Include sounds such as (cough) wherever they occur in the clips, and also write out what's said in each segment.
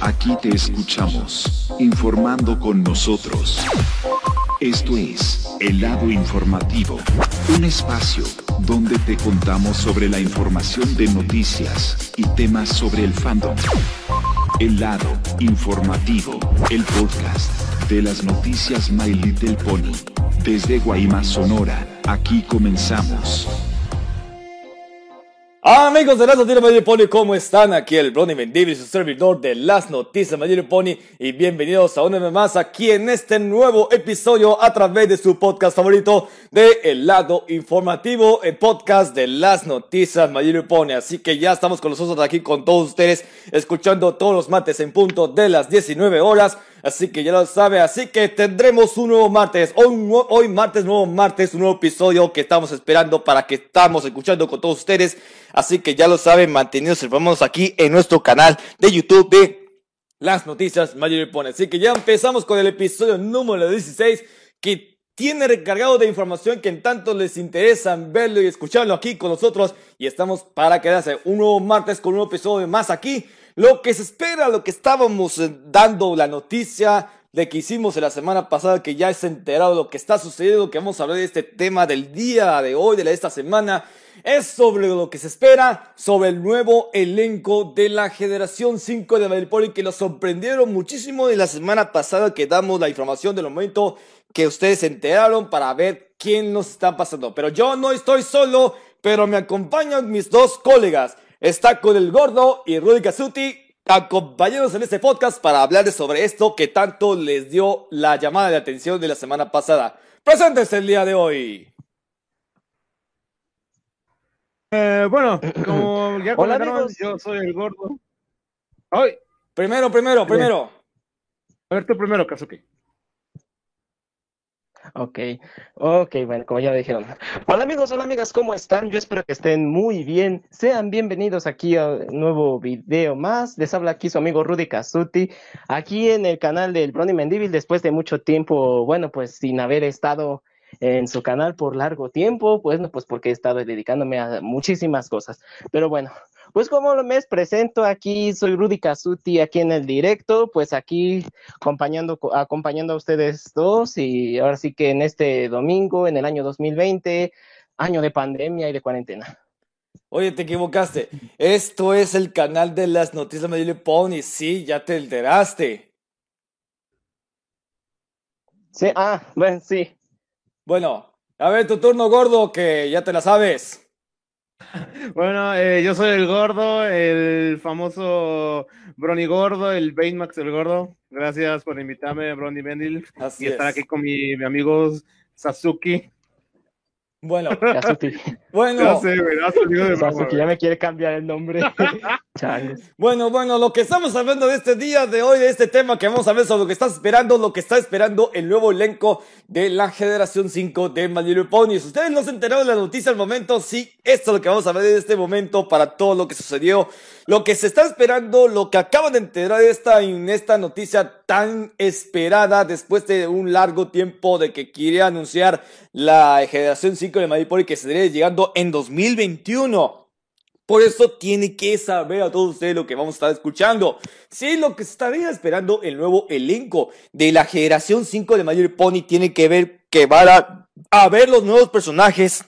Aquí te escuchamos, informando con nosotros. Esto es El lado informativo, un espacio donde te contamos sobre la información de noticias y temas sobre el fandom. El lado informativo, el podcast de las noticias My Little Pony. Desde Guaymas, Sonora, aquí comenzamos. Amigos de las noticias Mayor Pony, ¿cómo están? Aquí el Brony Mendivi, su servidor de las noticias Mayor Pony y bienvenidos a una vez más aquí en este nuevo episodio a través de su podcast favorito de El Lado Informativo, el podcast de las noticias Mayor Pony. Así que ya estamos con nosotros aquí con todos ustedes, escuchando todos los martes en punto de las 19 horas. Así que ya lo sabe, así que tendremos un nuevo martes, hoy, hoy martes, nuevo martes, un nuevo episodio que estamos esperando para que estamos escuchando con todos ustedes. Así que ya lo saben, mantenidos informados aquí en nuestro canal de YouTube de Las Noticias Mayor Pone. Así que ya empezamos con el episodio número 16 que tiene recargado de información que en tanto les interesa verlo y escucharlo aquí con nosotros. Y estamos para quedarse un nuevo martes con un nuevo episodio más aquí lo que se espera, lo que estábamos eh, dando la noticia de que hicimos la semana pasada, que ya es enterado de lo que está sucediendo, que vamos a hablar de este tema del día de hoy, de esta semana, es sobre lo que se espera, sobre el nuevo elenco de la generación 5 de Madrid que nos sorprendieron muchísimo de la semana pasada que damos la información del momento que ustedes se enteraron para ver quién nos está pasando. Pero yo no estoy solo, pero me acompañan mis dos colegas está con el gordo y Rudy Casuti acompañados en este podcast para hablar sobre esto que tanto les dio la llamada de atención de la semana pasada. Presentes el día de hoy. Eh, bueno, (clears throat) como ya comentaron, yo soy el gordo. Hoy. Primero, primero, primero. A ver, tú primero, Kazuki. Ok, ok, bueno, como ya dijeron. Hola amigos, hola amigas, ¿cómo están? Yo espero que estén muy bien. Sean bienvenidos aquí a un nuevo video más. Les habla aquí su amigo Rudy Casuti, aquí en el canal del Brony Mendivil, después de mucho tiempo, bueno, pues sin haber estado en su canal por largo tiempo, pues, pues porque he estado dedicándome a muchísimas cosas. Pero bueno, pues como me presento aquí, soy Rudy Casuti aquí en el directo, pues aquí acompañando, acompañando a ustedes dos y ahora sí que en este domingo, en el año 2020, año de pandemia y de cuarentena. Oye, te equivocaste. Esto es el canal de las noticias de Pony. Sí, ya te enteraste. Sí, ah, bueno, sí. Bueno, a ver tu turno, gordo, que ya te la sabes. (laughs) Bueno, eh, yo soy el gordo, el famoso Brony Gordo, el Baymax el Gordo. Gracias por invitarme, Brony Bendil, y estar aquí con mi, mi amigo Sasuke. Bueno, bueno. Ya sé. (laughs) De Sasuke ya me quiere cambiar el nombre. (laughs) bueno, bueno, lo que estamos hablando de este día de hoy, de este tema que vamos a ver sobre lo que estás esperando, lo que está esperando el nuevo elenco de la generación 5 de My Little Ponies. Ustedes no se enteraron de la noticia al momento, sí, esto es lo que vamos a ver en este momento para todo lo que sucedió, lo que se está esperando, lo que acaban de enterar de esta, en esta noticia tan esperada después de un largo tiempo de que quiere anunciar la generación 5 de My Little que se estaría llegando en 2021. Por eso tiene que saber a todos ustedes lo que vamos a estar escuchando. Sí, lo que estaría esperando el nuevo elenco de la generación 5 de Mayor Pony tiene que ver que van a, ver los nuevos personajes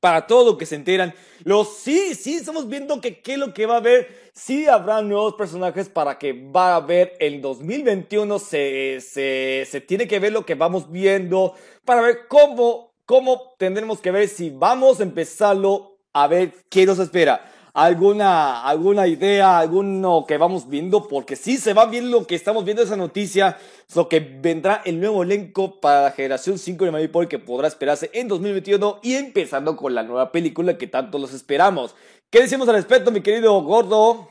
para todo lo que se enteran. Los sí, sí, estamos viendo que qué es lo que va a haber. Sí habrá nuevos personajes para que va a haber en 2021. Se, se, se tiene que ver lo que vamos viendo para ver cómo, cómo tendremos que ver si vamos a empezarlo a ver qué nos espera. ¿Alguna, alguna idea, alguno que vamos viendo? Porque sí se va viendo lo que estamos viendo esa noticia, lo que vendrá el nuevo elenco para la generación 5 de Maripol que podrá esperarse en 2021 y empezando con la nueva película que tanto los esperamos. ¿Qué decimos al respecto, mi querido Gordo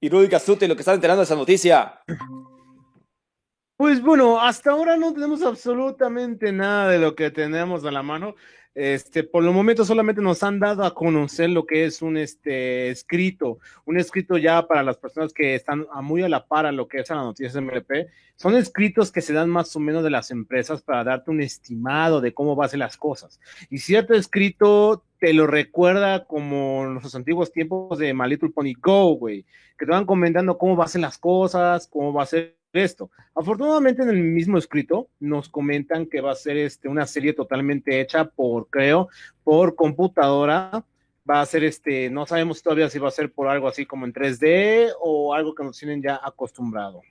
y Rudy Cazute, lo que están enterando de esa noticia? Pues bueno, hasta ahora no tenemos absolutamente nada de lo que tenemos a la mano. Este, por el momento solamente nos han dado a conocer lo que es un este, escrito, un escrito ya para las personas que están muy a la par a lo que es la noticia MLP. Son escritos que se dan más o menos de las empresas para darte un estimado de cómo van a ser las cosas. Y cierto escrito te lo recuerda como los antiguos tiempos de My Little Pony Go, güey, que te van comentando cómo va a ser las cosas, cómo va a ser esto. Afortunadamente en el mismo escrito nos comentan que va a ser este, una serie totalmente hecha por, creo, por computadora. Va a ser este, no sabemos todavía si va a ser por algo así como en 3D o algo que nos tienen ya acostumbrado.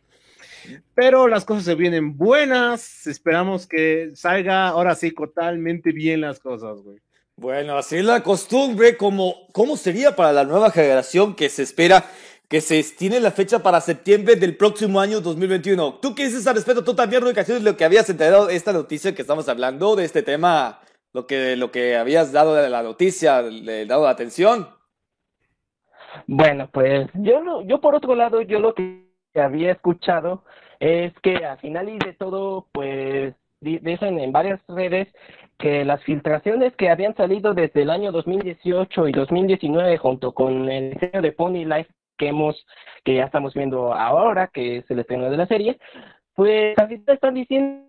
Pero las cosas se vienen buenas, esperamos que salga ahora sí totalmente bien las cosas, güey. Bueno, así es la costumbre, como, ¿cómo sería para la nueva generación que se espera que se tiene la fecha para septiembre del próximo año 2021? ¿Tú qué dices al respecto? Tú también, Rudy de lo que habías enterado de esta noticia que estamos hablando, de este tema, lo que, lo que habías dado de la noticia, le dado la atención. Bueno, pues yo, yo por otro lado, yo lo que había escuchado es que al final y de todo, pues dicen en varias redes que las filtraciones que habían salido desde el año 2018 y 2019 junto con el diseño de Pony Life que hemos que ya estamos viendo ahora que es el estreno de la serie pues están diciendo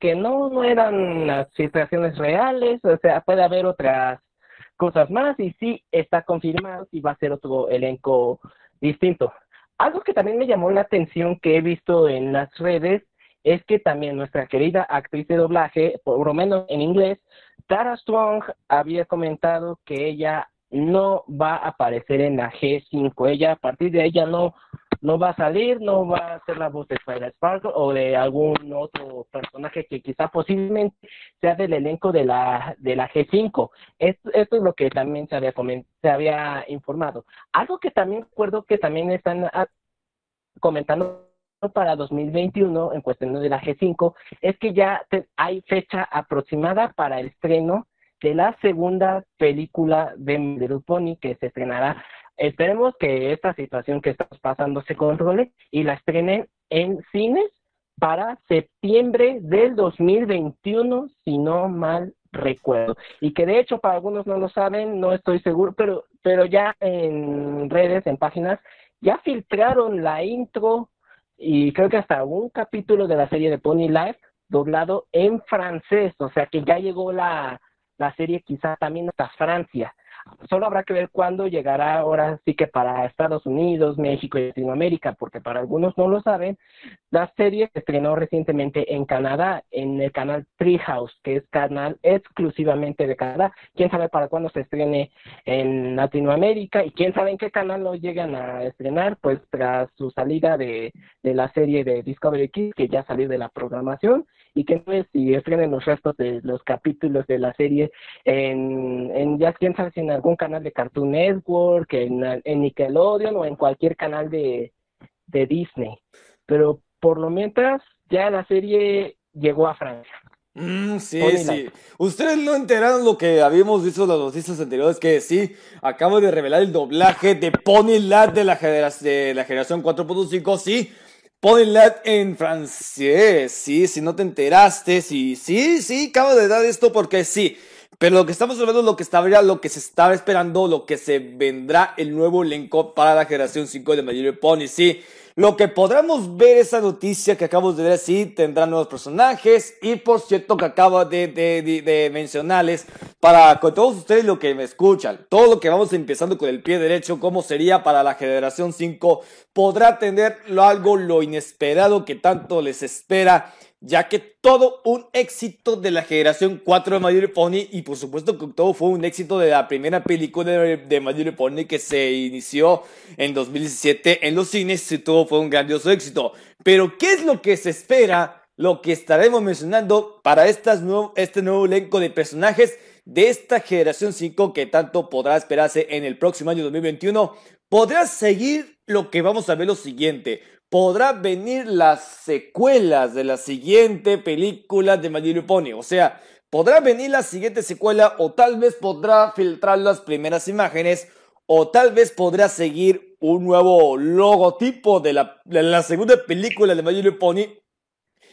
que no no eran las filtraciones reales o sea puede haber otras cosas más y sí está confirmado y va a ser otro elenco distinto. Algo que también me llamó la atención que he visto en las redes es que también nuestra querida actriz de doblaje, por lo menos en inglés, Tara Strong había comentado que ella no va a aparecer en la G5. Ella, a partir de ella, no, no va a salir, no va a ser la voz de Spider Sparkle o de algún otro personaje que quizá posiblemente sea del elenco de la, de la G5. Esto, esto es lo que también se había, se había informado. Algo que también recuerdo que también están ah, comentando para 2021 en cuestión de la G5 es que ya hay fecha aproximada para el estreno de la segunda película de Little Pony que se estrenará. Esperemos que esta situación que estamos pasando se controle y la estrenen en cines para septiembre del 2021, si no mal recuerdo. Y que de hecho para algunos no lo saben, no estoy seguro, pero pero ya en redes, en páginas, ya filtraron la intro y creo que hasta un capítulo de la serie de Pony Life doblado en francés, o sea que ya llegó la, la serie quizá también hasta Francia. Solo habrá que ver cuándo llegará ahora sí que para Estados Unidos, México y Latinoamérica, porque para algunos no lo saben, la serie se estrenó recientemente en Canadá, en el canal Treehouse, que es canal exclusivamente de Canadá. Quién sabe para cuándo se estrene en Latinoamérica y quién sabe en qué canal lo llegan a estrenar, pues tras su salida de, de la serie de Discovery Kids, que ya salió de la programación, y que no es si estrenen los restos de los capítulos de la serie en, en ya quién sabe si en algún canal de Cartoon Network, en, en Nickelodeon o en cualquier canal de, de Disney. Pero por lo mientras, ya la serie llegó a Francia. Mm, sí, sí. Ustedes no enteraron lo que habíamos visto en las noticias anteriores, que sí, acabo de revelar el doblaje de Pony Lad de la, de la generación 4.5, sí. Pony Lad en francés, sí, si no te enteraste, sí, sí, sí, acabo de dar esto porque sí. Pero lo que estamos hablando es lo que estaba, lo que se estaba esperando, lo que se vendrá el nuevo elenco para la generación 5 de Mayor Pony, sí. Lo que podremos ver esa noticia que acabo de ver, sí, tendrá nuevos personajes. Y por cierto que acabo de, de, de, mencionarles para con todos ustedes lo que me escuchan, todo lo que vamos empezando con el pie derecho, cómo sería para la generación 5, podrá tener algo lo inesperado que tanto les espera ya que todo un éxito de la generación 4 de My Pony y por supuesto que todo fue un éxito de la primera película de, de My Pony que se inició en 2017 en los cines y todo fue un grandioso éxito. Pero ¿qué es lo que se espera? Lo que estaremos mencionando para estas este nuevo elenco de personajes de esta generación 5 que tanto podrá esperarse en el próximo año 2021. Podrá seguir lo que vamos a ver lo siguiente podrá venir las secuelas de la siguiente película de My Pony. O sea, podrá venir la siguiente secuela o tal vez podrá filtrar las primeras imágenes o tal vez podrá seguir un nuevo logotipo de la, segunda película de My Pony.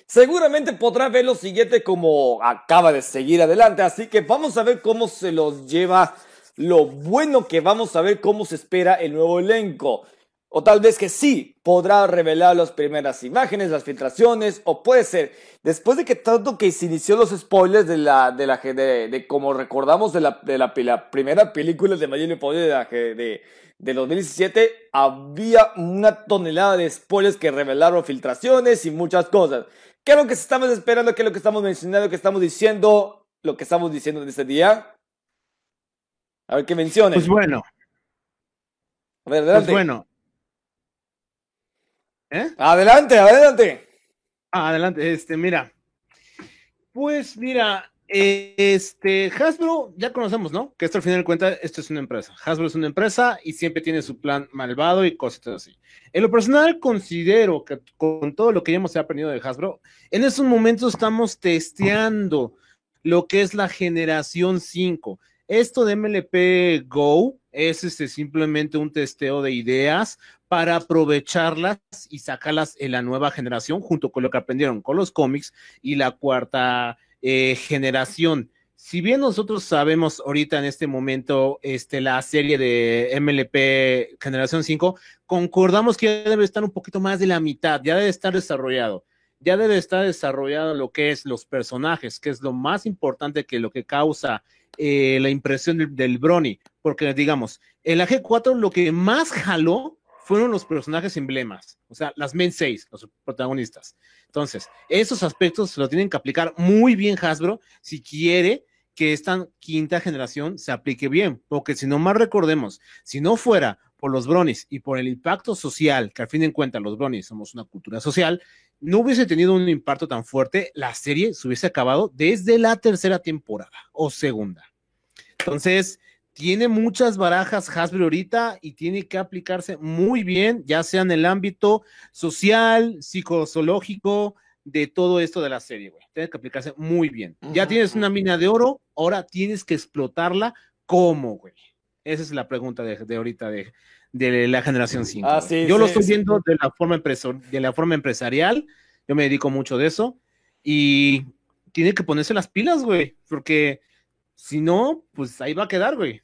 Seguramente podrá ver lo siguiente como acaba de seguir adelante, así que vamos a ver cómo se los lleva, lo bueno que vamos a ver cómo se espera el nuevo elenco. O tal vez que sí, podrá revelar las primeras imágenes, las filtraciones, o puede ser, después de que tanto que se inició los spoilers de la, de la, de, de como recordamos de la, de la, primera película de Pony de, la, de, de 2017, había una tonelada de spoilers que revelaron filtraciones y muchas cosas. ¿Qué es lo que estamos esperando? ¿Qué es lo que estamos mencionando? ¿Qué estamos diciendo? Lo que estamos diciendo en este día. A ver qué menciones. Pues bueno. A ver, adelante. Pues bueno. ¿Eh? Adelante, adelante. Ah, adelante, este, mira. Pues mira, este, Hasbro, ya conocemos, ¿no? Que esto al final de cuentas, esto es una empresa. Hasbro es una empresa y siempre tiene su plan malvado y cosas así. En lo personal, considero que con todo lo que ya hemos aprendido de Hasbro, en estos momentos estamos testeando lo que es la generación 5. Esto de MLP Go es este, simplemente un testeo de ideas para aprovecharlas y sacarlas en la nueva generación junto con lo que aprendieron con los cómics y la cuarta eh, generación. Si bien nosotros sabemos ahorita en este momento este, la serie de MLP Generación 5, concordamos que ya debe estar un poquito más de la mitad, ya debe estar desarrollado, ya debe estar desarrollado lo que es los personajes, que es lo más importante que lo que causa eh, la impresión del, Brony, porque digamos, en la G4 lo que más jaló fueron los personajes emblemas, o sea, las main 6, los protagonistas. Entonces, esos aspectos se lo tienen que aplicar muy bien Hasbro si quiere que esta quinta generación se aplique bien, porque si no más recordemos, si no fuera por los bronis y por el impacto social, que al fin de cuentas los bronis somos una cultura social, no hubiese tenido un impacto tan fuerte, la serie se hubiese acabado desde la tercera temporada o segunda. Entonces, tiene muchas barajas Hasbro ahorita y tiene que aplicarse muy bien, ya sea en el ámbito social, psicozoológico, de todo esto de la serie, güey. Tiene que aplicarse muy bien. Ya tienes una mina de oro, ahora tienes que explotarla. ¿Cómo, güey? Esa es la pregunta de, ahorita de, de, la generación 5. Ah, Yo lo estoy viendo de la, forma de la forma empresarial. Yo me dedico mucho de eso. Y tiene que ponerse las pilas, güey. Porque si no, pues ahí va a quedar, güey.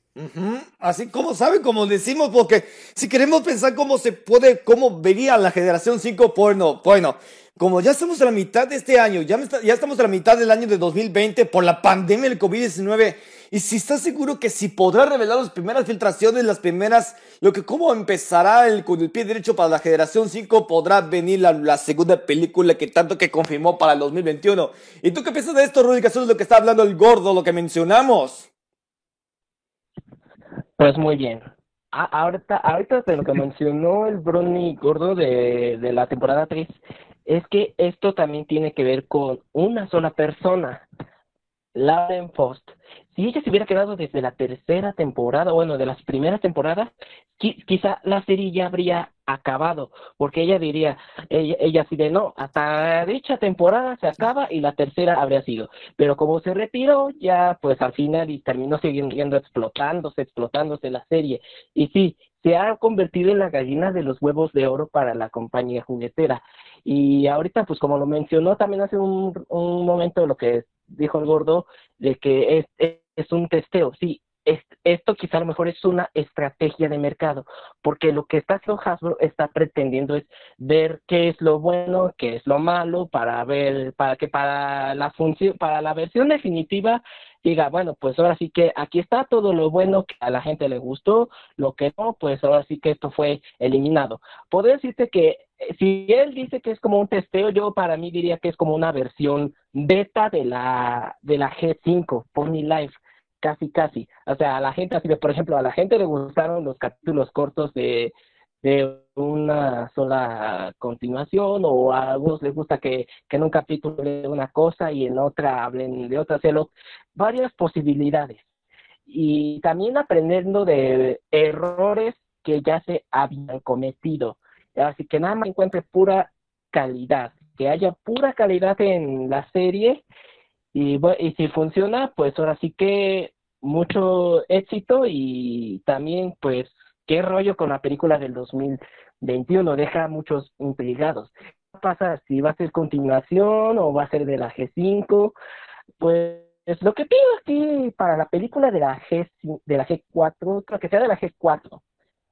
Así como saben, como decimos, porque si queremos pensar cómo se puede, cómo vería la generación 5 porno, bueno, como ya estamos a la mitad de este año, ya, ya estamos a la mitad del año de 2020 por la pandemia del COVID-19, y si estás seguro que si podrá revelar las primeras filtraciones, las primeras, lo que cómo empezará el, con el pie derecho para la generación 5, podrá venir la, segunda película que tanto que confirmó para el 2021. ¿Y tú qué piensas de esto, Rudy? Lo que está hablando el gordo, lo que mencionamos. Pues muy bien. ahorita, ahorita de lo que mencionó el Brony gordo de, de la temporada 3, es que esto también tiene que ver con una sola persona, Lauren Post si ella se hubiera quedado desde la tercera temporada, bueno, de las primeras temporadas, quizá la serie ya habría acabado, porque ella diría, ella, ella de no, hasta dicha temporada se acaba y la tercera habría sido. Pero como se retiró, ya pues al final y terminó siguiendo explotándose, explotándose la serie. Y sí, se ha convertido en la gallina de los huevos de oro para la compañía juguetera. Y ahorita, pues como lo mencionó también hace un, un momento lo que dijo el gordo, de que es un testeo, sí, esto quizá a lo mejor es una estrategia de mercado, porque lo que está haciendo Hasbro está pretendiendo es ver qué es lo bueno, qué es lo malo, para ver, para que para la función, para la versión definitiva diga, bueno, pues ahora sí que aquí está todo lo bueno que a la gente le gustó, lo que no, pues ahora sí que esto fue eliminado. Podría decirte que eh, si él dice que es como un testeo, yo para mí diría que es como una versión beta de la de la G5, Pony Life casi, casi. O sea, a la gente, así de, por ejemplo, a la gente le gustaron los capítulos cortos de, de una sola continuación o a algunos les gusta que, que en un capítulo de una cosa y en otra hablen de otra, hacerlo, varias posibilidades. Y también aprendiendo de errores que ya se habían cometido. Así que nada más encuentre pura calidad, que haya pura calidad en la serie y, y si funciona, pues ahora sí que mucho éxito y también pues qué rollo con la película del 2021, deja muchos intrigados. ¿Qué pasa si va a ser continuación o va a ser de la G5? Pues lo que pido aquí para la película de la G de la G4, que sea de la G4,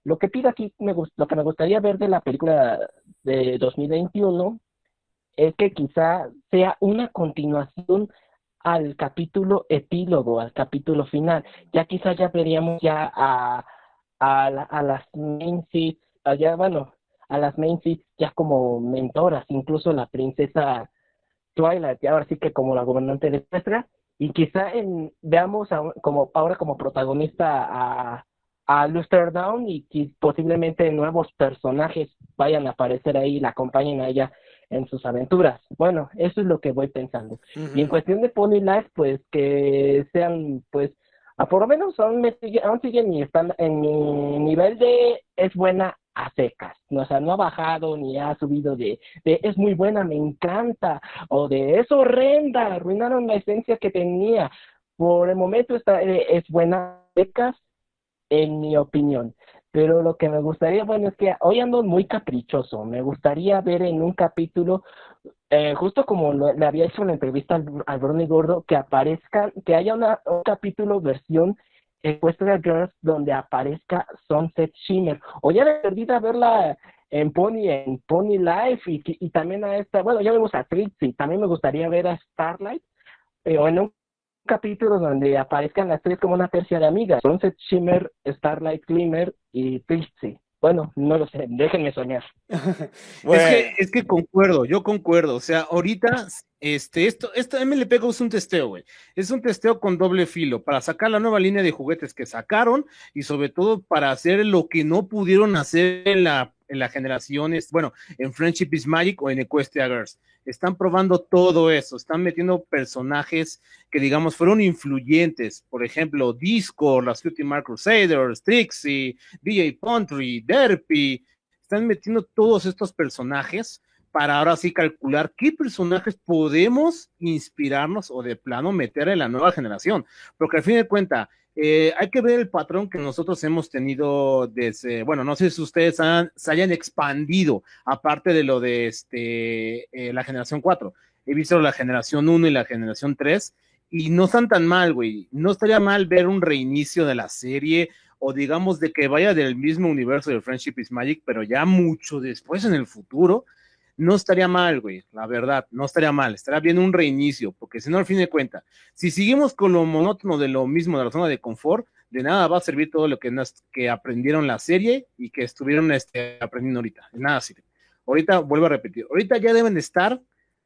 lo que pido aquí, me lo que me gustaría ver de la película de 2021 es que quizá sea una continuación al capítulo epílogo, al capítulo final. Ya quizá ya veríamos ya a, a, a las main seats, allá, bueno, a las main seats ya como mentoras, incluso la princesa Twilight, y ahora sí que como la gobernante de nuestra, y quizá en, veamos como ahora como protagonista a, a Luster Down y que posiblemente nuevos personajes vayan a aparecer ahí y la acompañen a ella en sus aventuras. Bueno, eso es lo que voy pensando. Y en cuestión de Pony Life, pues que sean, pues, a por lo menos aún, me sigue, aún siguen están en mi nivel de es buena a secas, ¿no? o sea, no ha bajado ni ha subido de, de es muy buena, me encanta, o de es horrenda, arruinaron la esencia que tenía. Por el momento está, eh, es buena a secas, en mi opinión. Pero lo que me gustaría, bueno, es que hoy ando muy caprichoso. Me gustaría ver en un capítulo, eh, justo como le había hecho en la entrevista al, al Bernie Gordo, que aparezca, que haya una, un capítulo versión Equestria Girls donde aparezca Sunset Shimmer. O ya de perdida verla en Pony, en Pony Life y, y también a esta, bueno, ya vemos a Trixie, también me gustaría ver a Starlight, eh, o en un capítulo donde aparezcan las tres como una tercia de amigas, Sunset Shimmer, Starlight Glimmer y Trixie. Bueno, no lo sé, déjenme soñar. bueno. (laughs) es, que, es que concuerdo, yo concuerdo. O sea, ahorita, este, esto, esto MLP es un testeo, güey. Es un testeo con doble filo para sacar la nueva línea de juguetes que sacaron y sobre todo para hacer lo que no pudieron hacer en la en la generación, bueno, en Friendship is Magic o en Equestria Girls. Están probando todo eso, están metiendo personajes que, digamos, fueron influyentes. Por ejemplo, Disco, las Mark Crusaders, Trixie, DJ Pontry, Derpy. Están metiendo todos estos personajes para ahora sí calcular qué personajes podemos inspirarnos o de plano meter en la nueva generación. Porque al fin de cuentas, eh, hay que ver el patrón que nosotros hemos tenido desde, bueno, no sé si ustedes se hayan expandido, aparte de lo de este, eh, la generación 4. He visto la generación 1 y la generación 3 y no están tan mal, güey. No estaría mal ver un reinicio de la serie o digamos de que vaya del mismo universo de Friendship is Magic, pero ya mucho después en el futuro no estaría mal, güey, la verdad, no estaría mal, estaría bien un reinicio, porque si no, al fin de cuentas, si seguimos con lo monótono de lo mismo, de la zona de confort, de nada va a servir todo lo que, nos, que aprendieron la serie y que estuvieron este, aprendiendo ahorita, de nada sirve. Ahorita, vuelvo a repetir, ahorita ya deben de estar,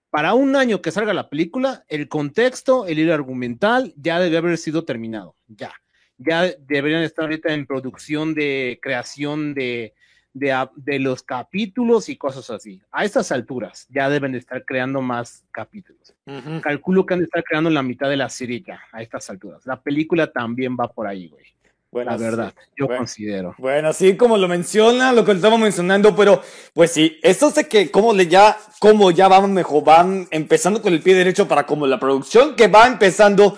para un año que salga la película, el contexto, el hilo argumental, ya debe haber sido terminado, ya. Ya deberían estar ahorita en producción de creación de, de, los capítulos y cosas así. A estas alturas ya deben de estar creando más capítulos. Calculo que han de estar creando la mitad de la serie ya, a estas alturas. La película también va por ahí, güey. Bueno, la verdad, yo considero. Bueno, sí, como lo menciona, lo que estamos mencionando, pero pues sí, esto sé que como le ya, como ya van mejor, van empezando con el pie derecho para como la producción que va empezando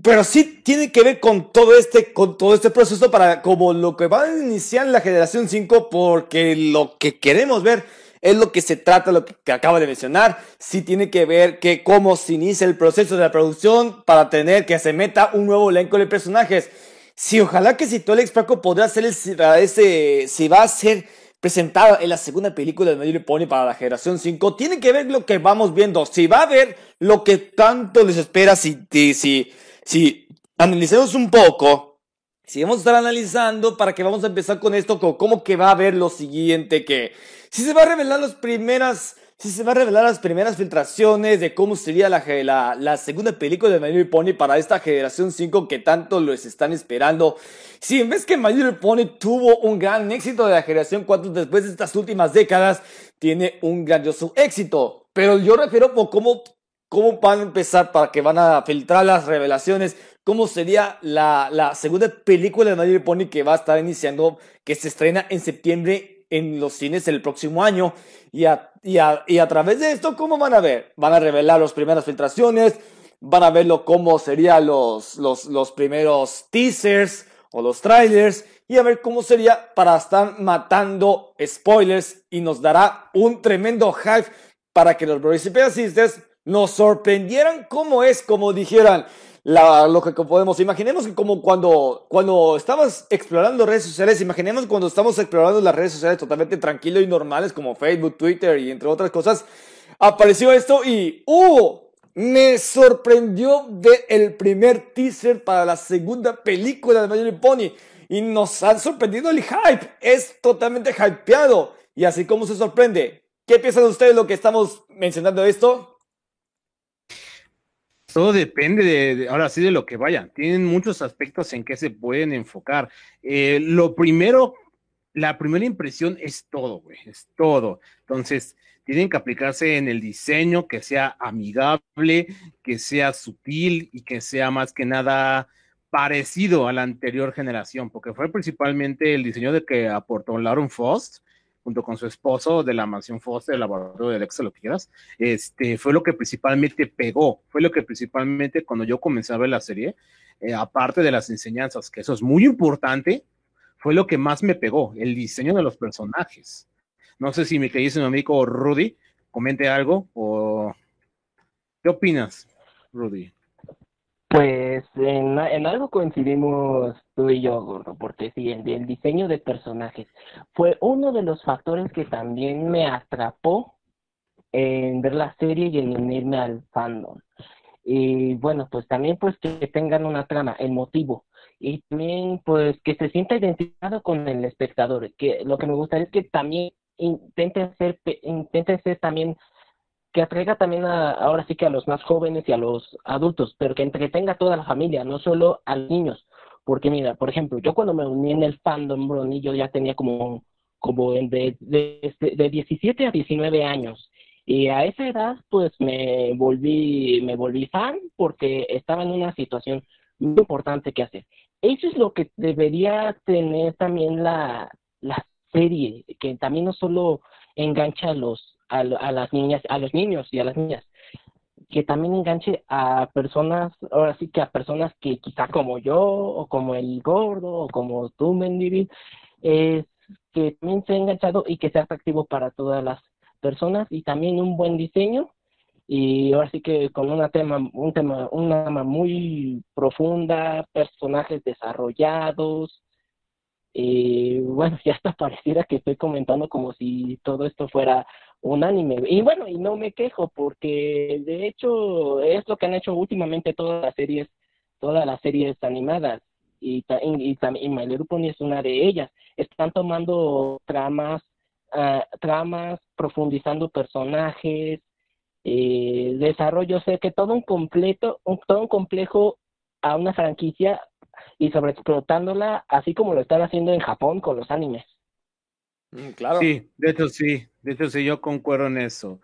pero sí tiene que ver con todo este, con todo este proceso para como lo que va a iniciar la generación 5, porque lo que queremos ver es lo que se trata, lo que, acaba de mencionar. Sí tiene que ver que cómo se inicia el proceso de la producción para tener que se meta un nuevo elenco de personajes. Sí, ojalá que si todo el Paco podrá hacer ese, si va a ser presentado en la segunda película de Medio Pony para la generación 5, tiene que ver lo que vamos viendo. Si va a ver lo que tanto les espera, si, si, si analicemos un poco, si vamos a estar analizando para que vamos a empezar con esto, cómo que va a haber lo siguiente que, si se va a revelar las primeras, si se va a revelar las primeras filtraciones de cómo sería la, la, la segunda película de My Little Pony para esta generación 5 que tanto los están esperando. Si en vez que My Little Pony tuvo un gran éxito de la generación 4 después de estas últimas décadas, tiene un grandioso éxito. Pero yo refiero por cómo cómo van a empezar para que van a filtrar las revelaciones, cómo sería la, la segunda película de My Pony que va a estar iniciando, que se estrena en septiembre en los cines el próximo año. Y a, y a, y a través de esto, ¿cómo van a ver? Van a revelar las primeras filtraciones, van a verlo cómo serían los, los, los primeros teasers o los trailers y a ver cómo sería para estar matando spoilers y nos dará un tremendo hype para que los Brothers y nos sorprendieran cómo es, como dijeran, la, lo que podemos. Imaginemos que como cuando, cuando estabas explorando redes sociales, imaginemos cuando estamos explorando las redes sociales totalmente tranquilo y normales como Facebook, Twitter y entre otras cosas, apareció esto y ¡uh! Me sorprendió ver el primer teaser para la segunda película de Little Pony y nos han sorprendido el hype. Es totalmente hypeado. Y así como se sorprende. ¿Qué piensan ustedes de lo que estamos mencionando esto? Todo depende de, ahora sí de lo que vaya. Tienen muchos aspectos en que se pueden enfocar. Eh, lo primero, la primera impresión es todo, güey, es todo. Entonces, tienen que aplicarse en el diseño, que sea amigable, que sea sutil y que sea más que nada parecido a la anterior generación, porque fue principalmente el diseño de que aportó Lauren Faust, junto con su esposo de la mansión Foster, el laboratorio del Excel, lo que quieras, este, fue lo que principalmente pegó, fue lo que principalmente cuando yo comencé a ver la serie, eh, aparte de las enseñanzas, que eso es muy importante, fue lo que más me pegó, el diseño de los personajes. No sé si mi querido amigo Rudy comente algo o... ¿Qué opinas, Rudy? Pues en, algo coincidimos tú y yo, Gordo, porque sí, el, el, diseño de personajes fue uno de los factores que también me atrapó en ver la serie y en unirme al fandom. Y bueno, pues también pues que tengan una trama, el motivo, y también pues que se sienta identificado con el espectador, que lo que me gustaría es que también intente ser, intente ser también que atraiga también a, ahora sí que a los más jóvenes y a los adultos, pero que entretenga a toda la familia, no solo a los niños. Porque mira, por ejemplo, yo cuando me uní en el fandom, Brony, yo ya tenía como, como de, de, de 17 a 19 años. Y a esa edad, pues me volví, me volví fan porque estaba en una situación muy importante que hacer. Eso es lo que debería tener también la, la serie, que también no solo engancha a los a, las niñas, a los niños y a las niñas, que también enganche a personas, ahora sí que a personas que quizá como yo, o como el gordo, o como tú, Mendibil, es que también sea enganchado y que sea atractivo para todas las personas y también un buen diseño. Y ahora sí que con una tema, un tema, una tema muy profunda, personajes desarrollados, y bueno, (laughs) ya hasta pareciera que estoy comentando como si todo esto fuera un anime. Y bueno, y no me quejo porque de hecho es lo que han hecho últimamente todas las series, todas las series animadas. Y, y, y, Little Pony es una de ellas. Están tomando tramas, uh, tramas, profundizando personajes, eh, desarrollo, sé que todo un completo, un, todo un complejo a una franquicia y sobreexplotándola, así como lo están haciendo en Japón con los animes. Mm, claro. Sí, de hecho sí, de hecho sí, yo concuerdo en eso.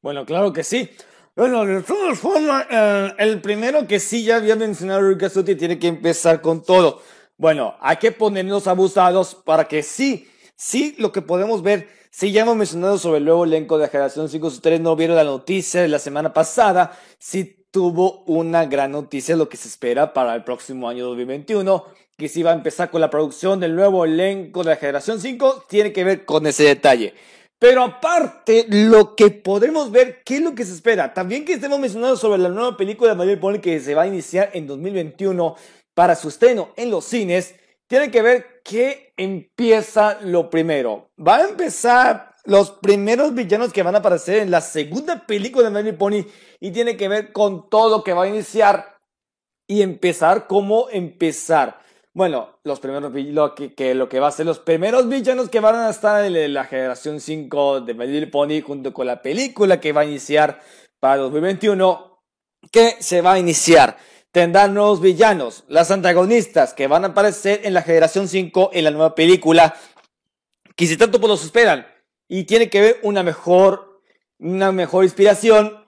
Bueno, claro que sí. Bueno, de todas formas, eh, el primero que sí ya había mencionado Rikazuti tiene que empezar con todo. Bueno, hay que ponernos abusados para que sí, sí, lo que podemos ver, sí ya hemos mencionado sobre el nuevo elenco de la generación 5, si ustedes no vieron la noticia de la semana pasada, sí tuvo una gran noticia, lo que se espera para el próximo año 2021 que si va a empezar con la producción del nuevo elenco de la generación 5, tiene que ver con ese detalle. Pero aparte, lo que podemos ver, ¿qué es lo que se espera? También que estemos mencionando sobre la nueva película de Mario Pony que se va a iniciar en 2021 para su estreno en los cines, tiene que ver que empieza lo primero. Va a empezar los primeros villanos que van a aparecer en la segunda película de Mario Pony y tiene que ver con todo lo que va a iniciar y empezar cómo empezar. Bueno, los primeros lo que, lo que va a ser los primeros villanos que van a estar en la generación 5 de My Pony junto con la película que va a iniciar para 2021 que se va a iniciar. Tendrán nuevos villanos, las antagonistas que van a aparecer en la generación 5 en la nueva película que si tanto pues los esperan y tiene que ver una mejor una mejor inspiración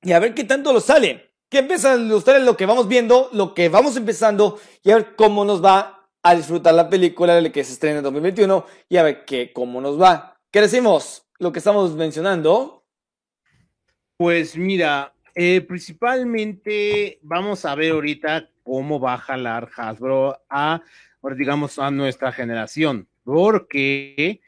y a ver qué tanto lo sale que empiezan ustedes lo que vamos viendo, lo que vamos empezando y a ver cómo nos va a disfrutar la película que se estrena en 2021 y a ver qué, cómo nos va. ¿Qué decimos? Lo que estamos mencionando. Pues mira, eh, principalmente vamos a ver ahorita cómo va a jalar Hasbro a, digamos, a nuestra generación, porque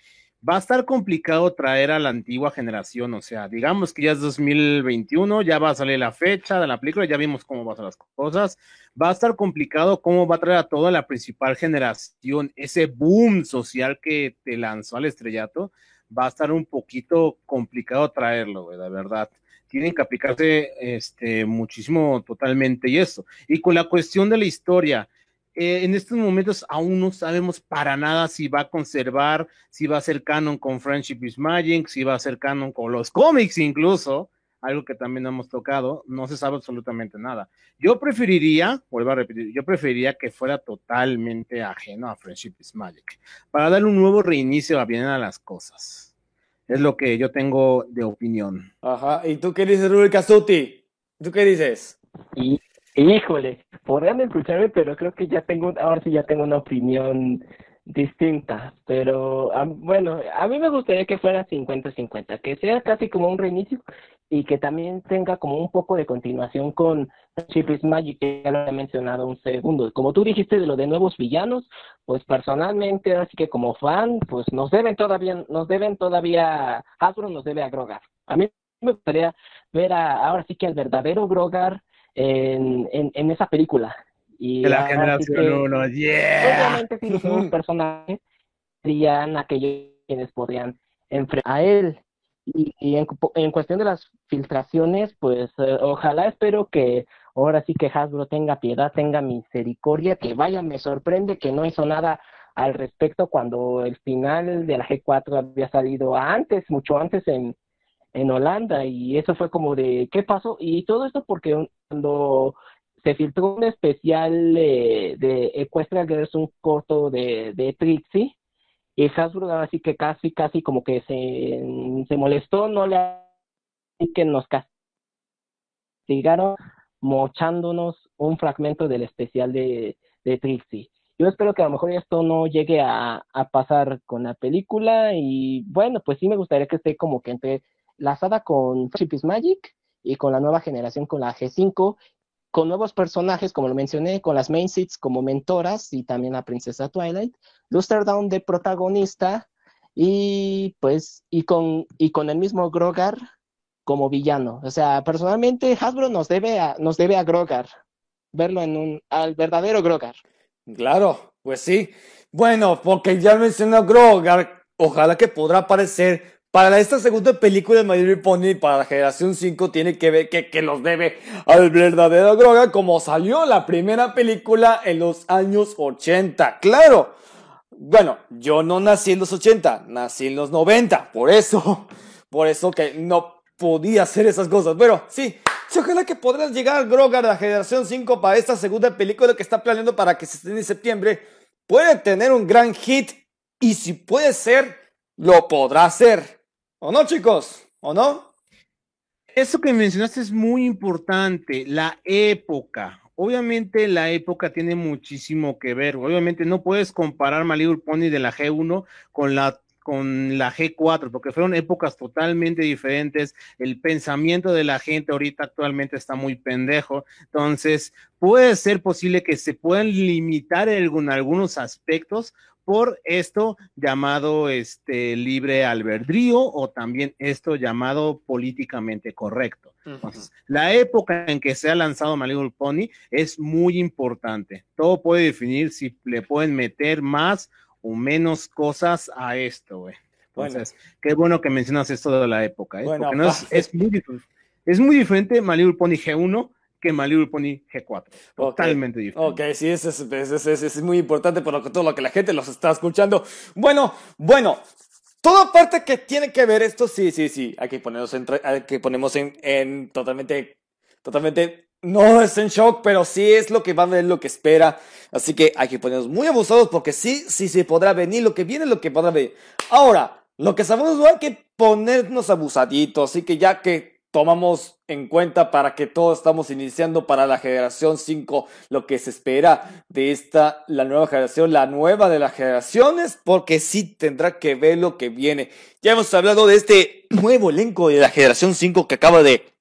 va a estar complicado traer a la antigua generación, o sea, digamos que ya es 2021, ya va a salir la fecha de la película, ya vimos cómo van a ser las cosas, va a estar complicado cómo va a traer a toda la principal generación, ese boom social que te lanzó al estrellato, va a estar un poquito complicado traerlo, de verdad. Tienen que aplicarse este, muchísimo totalmente y eso. Y con la cuestión de la historia, eh, en estos momentos aún no sabemos para nada si va a conservar, si va a ser canon con Friendship is Magic, si va a ser canon con los cómics incluso, algo que también hemos tocado, no se sabe absolutamente nada. Yo preferiría, vuelvo a repetir, yo preferiría que fuera totalmente ajeno a Friendship is Magic, para dar un nuevo reinicio a bien a las cosas. Es lo que yo tengo de opinión. Ajá, ¿y tú qué dices, Rubik Casuti? ¿Tú qué dices? Y Híjole, podrían escucharme, pero creo que ya tengo, ahora sí ya tengo una opinión distinta, pero bueno, a mí me gustaría que fuera 50-50, que sea casi como un reinicio y que también tenga como un poco de continuación con Chip Magic, que ya lo he mencionado un segundo. Como tú dijiste de lo de nuevos villanos, pues personalmente, así que como fan, pues nos deben todavía, nos deben todavía, Hasbro nos debe a Grogar. A mí me gustaría ver a, ahora sí que al verdadero Grogar, en, en, esa película. Y de la generación 1, yeah. Obviamente, si los (laughs) personajes serían aquellos quienes podrían enfrentar a él. Y, en, en, cuestión de las filtraciones, pues eh, ojalá espero que ahora sí que Hasbro tenga piedad, tenga misericordia, que vaya, me sorprende que no hizo nada al respecto cuando el final de la G4 había salido antes, mucho antes en, en Holanda y eso fue como de qué pasó y todo esto porque cuando se filtró un especial de, de Equestria Girls, un corto de, de Trixie y Hasbro así que casi casi como que se, se molestó no le que nos castigaron mochándonos un fragmento del especial de, de Trixie. Yo espero que a lo mejor esto no llegue a, a pasar con la película y bueno, pues sí me gustaría que esté como que entre lazada con Chip Magic y con la nueva generación con la G5, con nuevos personajes, como lo mencioné, con las main seats como mentoras y también la princesa Twilight, Luster Down de protagonista y pues y con y con el mismo Grogar como villano. O sea, personalmente Hasbro nos debe a, nos debe a Grogar, verlo en un al verdadero Grogar. Claro, pues sí. Bueno, porque ya mencionó Grogar, ojalá que podrá aparecer para esta segunda película de My Little Pony, para la generación 5, tiene que ver que, los debe al verdadero Groga, como salió la primera película en los años 80. ¡Claro! Bueno, yo no nací en los 80, nací en los 90, por eso, por eso que no podía hacer esas cosas. Pero sí, ojalá que podrás llegar al Grogar la generación 5 para esta segunda película que está planeando para que se esté en septiembre. Puede tener un gran hit y si puede ser, lo podrá hacer. ¿O no, chicos? ¿O no? Eso que mencionaste es muy importante, la época. Obviamente la época tiene muchísimo que ver. Obviamente no puedes comparar My Pony de la G1 con la con la G4, porque fueron épocas totalmente diferentes. El pensamiento de la gente ahorita actualmente está muy pendejo. Entonces, puede ser posible que se puedan limitar en algunos aspectos por esto llamado este libre albedrío o también esto llamado políticamente correcto. Entonces, la época en que se ha lanzado My Pony es muy importante. Todo puede definir si le pueden meter más o menos cosas a esto, güey. Entonces, qué bueno que mencionas esto de la época, ¿eh? Porque no es, es, muy, es muy diferente My Pony G1 que My Pony G4. Totalmente diferente. Ok, sí, eso es, es, muy importante por lo que, todo lo que la gente los está escuchando. Bueno, bueno, toda parte que tiene que ver esto, sí, sí, sí. Aquí ponemos en, aquí ponemos en, en totalmente, totalmente, no es en shock, pero sí es lo que va a ver, lo que espera. Así que hay que ponernos muy abusados porque sí, sí se podrá venir lo que viene, lo que podrá venir. Ahora, lo que sabemos no hay que ponernos abusaditos, así que ya que tomamos en cuenta para que todos estamos iniciando para la generación 5 lo que se espera de esta, la nueva generación, la nueva de las generaciones, porque sí tendrá que ver lo que viene. Ya hemos hablado de este nuevo elenco de la generación 5 que acaba de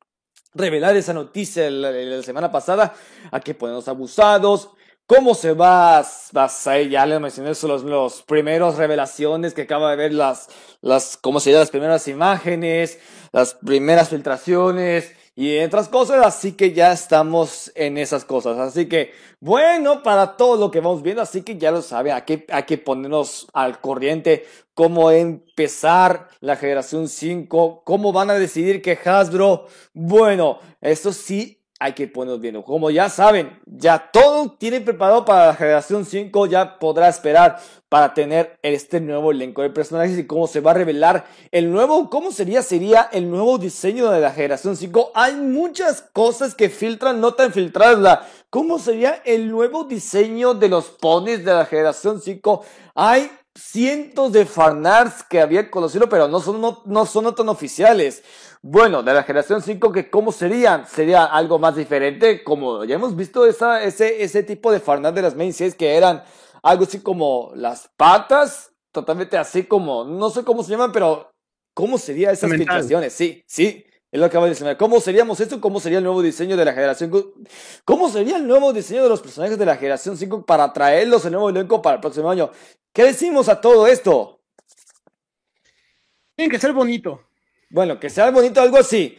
revelar esa noticia la, la semana pasada, a que ponemos abusados, cómo se va, a ya les mencioné son los, los primeros revelaciones que acaba de ver las, las, cómo se las primeras imágenes, las primeras filtraciones, y otras cosas, así que ya estamos en esas cosas. Así que, bueno, para todo lo que vamos viendo, así que ya lo saben, hay que, hay que ponernos al corriente cómo empezar la generación 5, cómo van a decidir que Hasbro, bueno, eso sí hay que ponernos bien. Como ya saben, ya todo tiene preparado para la generación 5, ya podrá esperar para tener este nuevo elenco de personajes y cómo se va a revelar el nuevo, cómo sería, sería el nuevo diseño de la generación 5. Hay muchas cosas que filtran, no tan filtradas, cómo sería el nuevo diseño de los ponies de la generación 5. Hay cientos de fanarts que había conocido, pero no son, no, no son tan oficiales. Bueno, de la generación 5, que ¿cómo serían? Sería algo más diferente, como ya hemos visto esa, ese, ese tipo de fanarts de las main series que eran algo así como las patas, totalmente así como, no sé cómo se llaman, pero ¿cómo serían esas filtraciones? Sí, sí, es lo que acabo de decir. ¿Cómo seríamos esto? ¿Cómo sería el nuevo diseño de la generación? ¿Cómo sería el nuevo diseño de los personajes de la generación 5 para traerlos el nuevo elenco para el próximo año? ¿Qué decimos a todo esto? Tiene que ser bonito. Bueno, que sea bonito, algo así.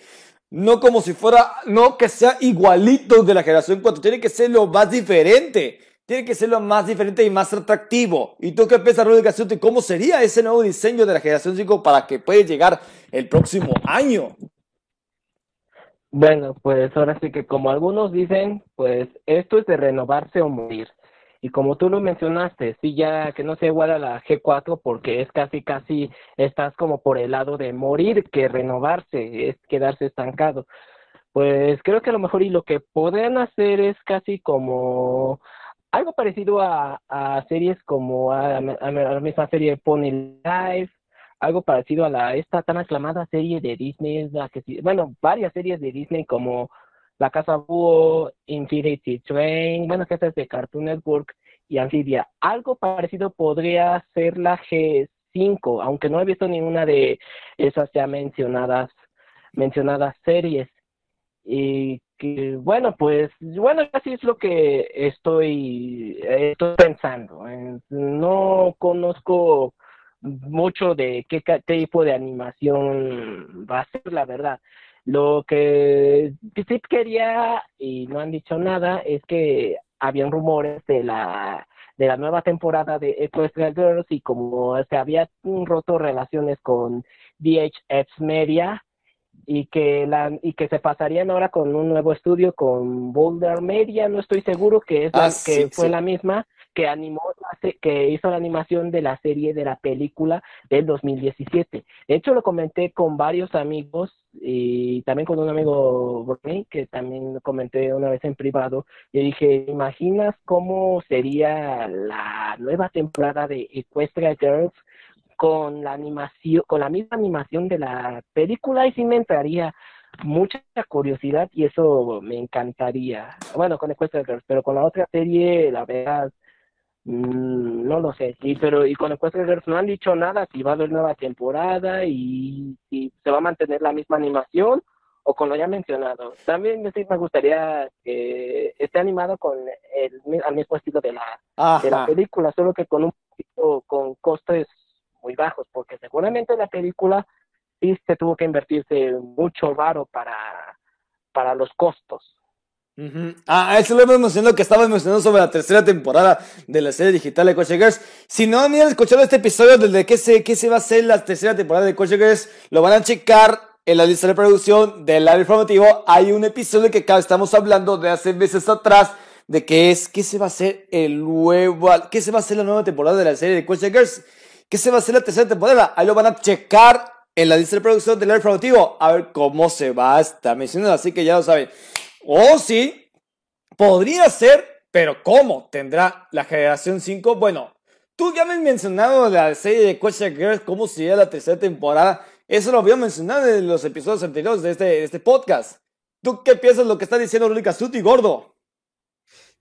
No como si fuera, no que sea igualito de la generación 4. Tiene que ser lo más diferente. Tiene que ser lo más diferente y más atractivo. ¿Y tú qué piensas, Rudy Casuti? ¿Cómo sería ese nuevo diseño de la generación 5 para que pueda llegar el próximo año? Bueno, pues ahora sí que como algunos dicen, pues esto es de renovarse o morir. Y como tú lo mencionaste, sí, ya que no sea igual a la G4 porque es casi, casi, estás como por el lado de morir que renovarse, es quedarse estancado. Pues creo que a lo mejor y lo que podrían hacer es casi como algo parecido a, series como a, la misma serie Pony Life, algo parecido a la esta tan aclamada serie de Disney, la que bueno, varias series de Disney como la Casa Búho, Infinity Train, bueno, que es de Cartoon Network y Amphibia. Algo parecido podría ser la G5, aunque no he visto ninguna de esas ya mencionadas, mencionadas series. Y que, bueno, pues, bueno, así es lo que estoy, estoy pensando. No conozco mucho de qué tipo de animación va a ser, la verdad. Lo que sí quería, y no han dicho nada, es que habían rumores de la de la nueva temporada de Equestria Girls y como se había roto relaciones con VHX Media y que la y que se pasarían ahora con un nuevo estudio con Boulder Media, no estoy seguro que es la, ah, que fue la misma que animó, que hizo la animación de la serie de la película del 2017. De hecho, lo comenté con varios amigos y también con un amigo que también comenté una vez en privado. Y dije, ¿imaginas cómo sería la nueva temporada de Equestria Girls con la animación, con la misma animación de la película? Y sí me entraría mucha curiosidad y eso me encantaría. Bueno, con Equestria Girls, pero con la otra serie, la verdad, Mm, no lo sé, sí, pero y con Equestria no han dicho nada si va a haber nueva temporada y si se va a mantener la misma animación o con lo ya mencionado. También me gustaría que esté animado con el al mismo estilo de la, de la película, solo que con un poquito, con costes muy bajos, porque seguramente la película sí se tuvo que invertirse mucho varo para, para los costos. Ah, eso lo hemos mencionado que estaba mencionando sobre la tercera temporada de la serie digital de Coach Girls. Si no han escuchado este episodio desde que se, qué se va a hacer la tercera temporada de Coach Girls, lo van a checar en la lista de producción del área informativo. Hay un episodio que acá estamos hablando de hace meses atrás de qué es, qué se va a hacer el nuevo, qué se va a hacer la nueva temporada de la serie de Coach Girls, qué se va a hacer la tercera temporada. Ahí lo van a checar en la lista de producción del área informativo a ver cómo se va a estar mencionando. Así que ya lo saben. O sí, podría ser, pero ¿cómo tendrá la generación 5? Bueno, tú ya me has mencionado la serie de Question Girls, cómo sería la tercera temporada. Eso lo había mencionado en los episodios anteriores de este, este podcast. ¿Tú qué piensas de lo que está diciendo Luli Suti, gordo?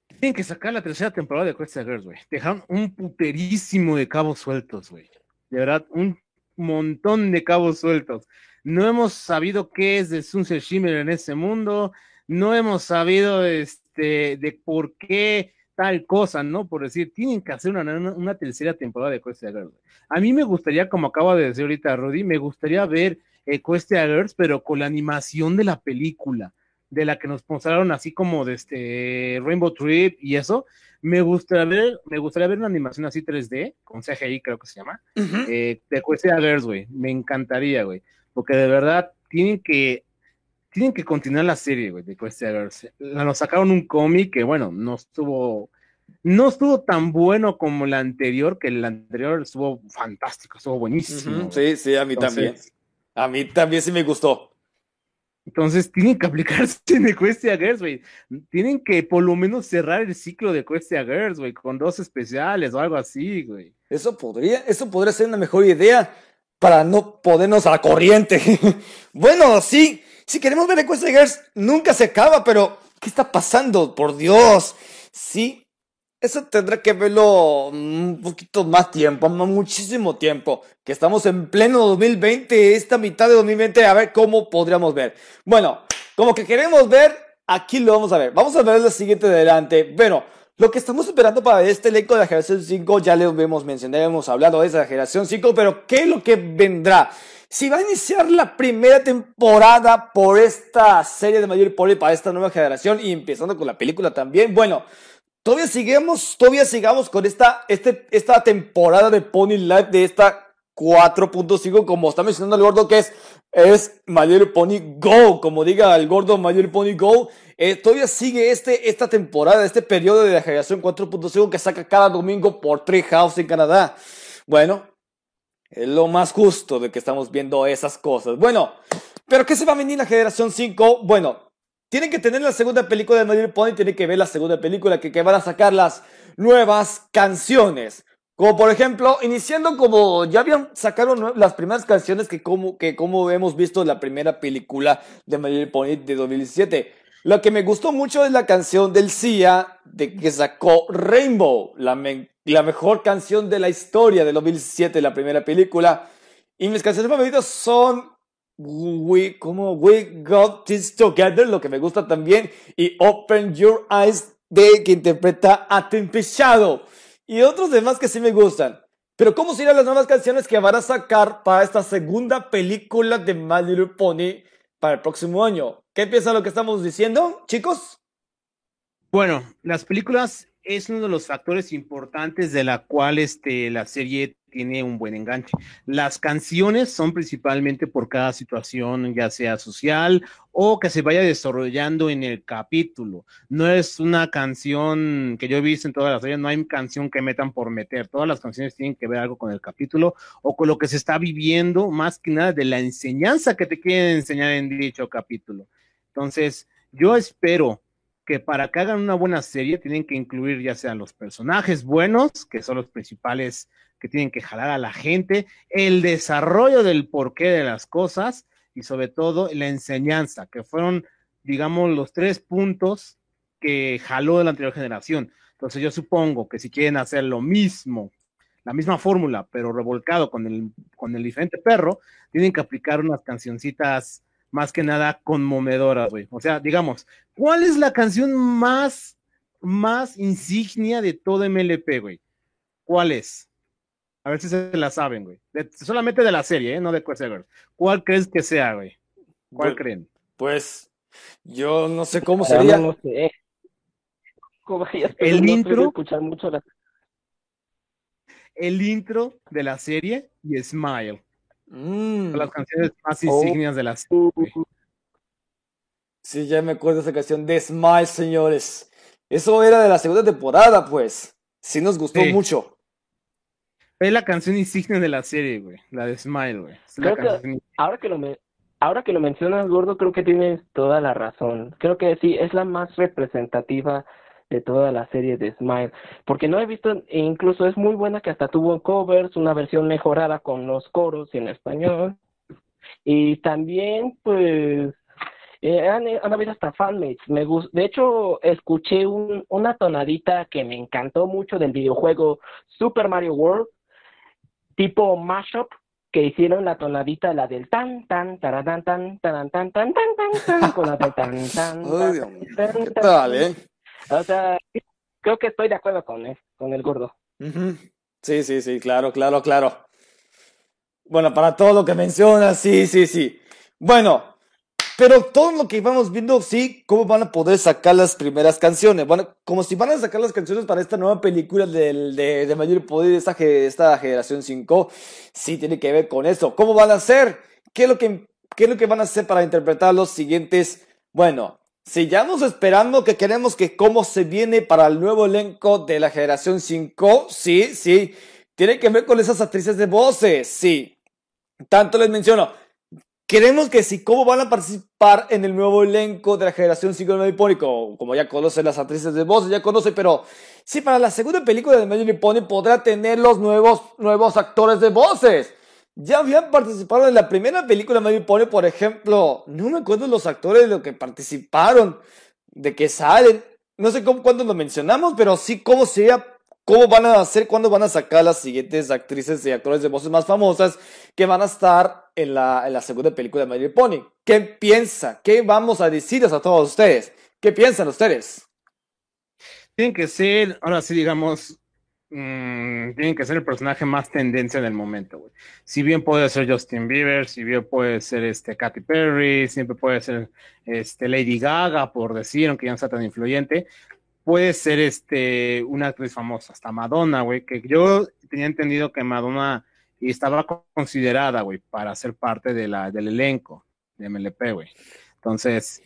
Tienen que sacar la tercera temporada de Question Girls, güey. Dejaron un puterísimo de cabos sueltos, güey. De verdad, un montón de cabos sueltos. No hemos sabido qué es de Sunset Shimmer en ese mundo no hemos sabido este, de por qué tal cosa, ¿no? Por decir, tienen que hacer una, una, tercera temporada de Quest Girls. A mí me gustaría, como acaba de decir ahorita Rudy, me gustaría ver eh, Girls, pero con la animación de la película, de la que nos mostraron así como de este Rainbow Trip y eso. Me gustaría ver, me gustaría ver una animación así 3D, con CGI creo que se llama, eh, de Quest Girls, güey. Me encantaría, güey. Porque de verdad tienen que tienen que continuar la serie, güey, de Quest Girls. Nos sacaron un cómic que, bueno, no estuvo, no estuvo tan bueno como la anterior, que el anterior estuvo fantástico, estuvo buenísimo. Sí, sí, a mí también. A mí también sí me gustó. Entonces tienen que aplicarse (laughs) en Quest Girls, güey. Tienen que por lo menos cerrar el ciclo de Quest Girls, güey, con dos especiales o algo así, güey. Eso podría, eso podría ser una mejor idea para no ponernos a la corriente. (laughs) bueno, sí, si queremos ver Quest Girls, nunca se acaba, pero ¿qué está pasando? Por Dios. Sí, eso tendrá que verlo un poquito más tiempo, muchísimo tiempo. Que estamos en pleno 2020, esta mitad de 2020, a ver cómo podríamos ver. Bueno, como que queremos ver, aquí lo vamos a ver. Vamos a ver lo siguiente adelante. Bueno, lo que estamos esperando para este elenco de la generación 5, ya lo hemos mencionado, hemos hablado de esa generación 5, pero ¿qué es lo que vendrá? Si va a iniciar la primera temporada por esta serie de Mayor Poli para esta nueva generación y empezando con la película también, bueno, todavía sigamos, todavía sigamos con esta, este, esta temporada de Pony Live de esta 4.5, como está mencionando el gordo, que es, es Mayor Pony Go, como diga el gordo Mayor Pony Go. Eh, todavía sigue este, esta temporada, este periodo de la generación 4.5 que saca cada domingo por Treehouse en Canadá. Bueno, lo más justo de que estamos viendo esas cosas. Bueno, pero ¿qué se va a venir la generación 5? Bueno, tienen que tener la segunda película de Mario Pony, tienen que ver la segunda película que, van a sacar las nuevas canciones. Como por ejemplo, iniciando como ya habían sacado las primeras canciones que como, que como hemos visto en la primera película de Mario Pony de 2017. Lo que me gustó mucho es la canción del Cia de que sacó Rainbow, la, mejor canción de la historia de 2007, la primera película. Y mis canciones favoritas son We, como We Got This Together, lo que me gusta también, y Open Your Eyes, de que interpreta a y otros demás que sí me gustan. Pero ¿cómo serán las nuevas canciones que van a sacar para esta segunda película de My Little Pony para el próximo año? ¿Qué piensan lo que estamos diciendo, chicos? Bueno, las películas es uno de los factores importantes de la cual este, la serie tiene un buen enganche. Las canciones son principalmente por cada situación, ya sea social o que se vaya desarrollando en el capítulo. No es una canción que yo he visto en todas las series, no hay canción que metan por meter. Todas las canciones tienen que ver algo con el capítulo o con lo que se está viviendo, más que nada de la enseñanza que te quieren enseñar en dicho capítulo. Entonces, yo espero que para que hagan una buena serie tienen que incluir ya sean los personajes buenos, que son los principales que tienen que jalar a la gente, el desarrollo del porqué de las cosas y sobre todo la enseñanza, que fueron, digamos, los tres puntos que jaló de la anterior generación. Entonces yo supongo que si quieren hacer lo mismo, la misma fórmula, pero revolcado con el, con el diferente perro, tienen que aplicar unas cancioncitas más que nada conmovedora, güey. O sea, digamos, ¿cuál es la canción más, más insignia de todo MLP, güey? ¿Cuál es? A ver si se la saben, güey. solamente de la serie, ¿eh? No de Quest ¿Cuál crees que sea, güey? ¿Cuál creen? Pues, yo no sé cómo sería. No sé. el intro. El intro de la serie y Smile. Mm. Las canciones más insignias de la serie. Sí, ya me acuerdo de esa canción de Smile, señores. Eso era de la segunda temporada, pues. Sí nos gustó mucho. Es la canción insignia de la serie, güey. La de Smile, güey. ahora que lo me... Ahora que lo mencionas, Gordo, creo que tienes toda la razón. Creo que sí, es la más representativa de toda la serie de Smile, porque no he visto, e incluso es muy buena que hasta tuvo covers, una versión mejorada con los coros en español, y también pues eh, han, eh, han, habido hasta fanmates. Me de hecho, escuché un, una tonadita que me encantó mucho del videojuego Super Mario World, tipo mashup, que hicieron la tonadita, la del tan, tan, taradán, tan, tan, tan, tan, tan, tan, tan, con la del tan, tan. tan, (laughs) ¿Qué tal, eh? O sea, creo que estoy de acuerdo con él, con el gordo. Sí, sí, sí, claro, claro, claro. Bueno, para todo lo que mencionas, sí, sí, sí. Bueno, pero todo lo que vamos viendo, sí, cómo van a poder sacar las primeras canciones. Bueno, como si van a sacar las canciones para esta nueva película del, de, de Mayor Poder de esta, esta generación 5, sí tiene que ver con eso. ¿Cómo van a hacer? ¿Qué es lo que, qué es lo que van a hacer para interpretar los siguientes? Bueno, Sigamos esperando que queremos que cómo se viene para el nuevo elenco de la generación 5. Sí, sí. Tiene que ver con esas actrices de voces. Sí. Tanto les menciono. Queremos que si cómo van a participar en el nuevo elenco de la generación 5 de Medio Pony, como, ya conocen las actrices de voz, ya conocen, pero sí, para la segunda película de Medio Pony podrá tener los nuevos, nuevos actores de voces. Ya habían participado en la primera película de Medio Pony, por ejemplo, no me acuerdo los actores de los que participaron, de que salen, no sé cuándo lo mencionamos, pero sí cómo sería ¿Cómo van a hacer? ¿Cuándo van a sacar las siguientes actrices y actores de voces más famosas que van a estar en la, en segunda película de My Pony? ¿Qué piensa? ¿Qué vamos a decirles a todos ustedes? ¿Qué piensan ustedes? Tienen que ser, ahora sí digamos, mmm, tienen que ser el personaje más tendencia del momento, güey. Si bien puede ser Justin Bieber, si bien puede ser este Katy Perry, siempre puede ser este Lady Gaga, por decir, aunque ya no sea tan influyente, puede ser este una actriz famosa, hasta Madonna, güey, que yo tenía entendido que Madonna estaba considerada, güey, para ser parte de la, del elenco de MLP, güey. Entonces,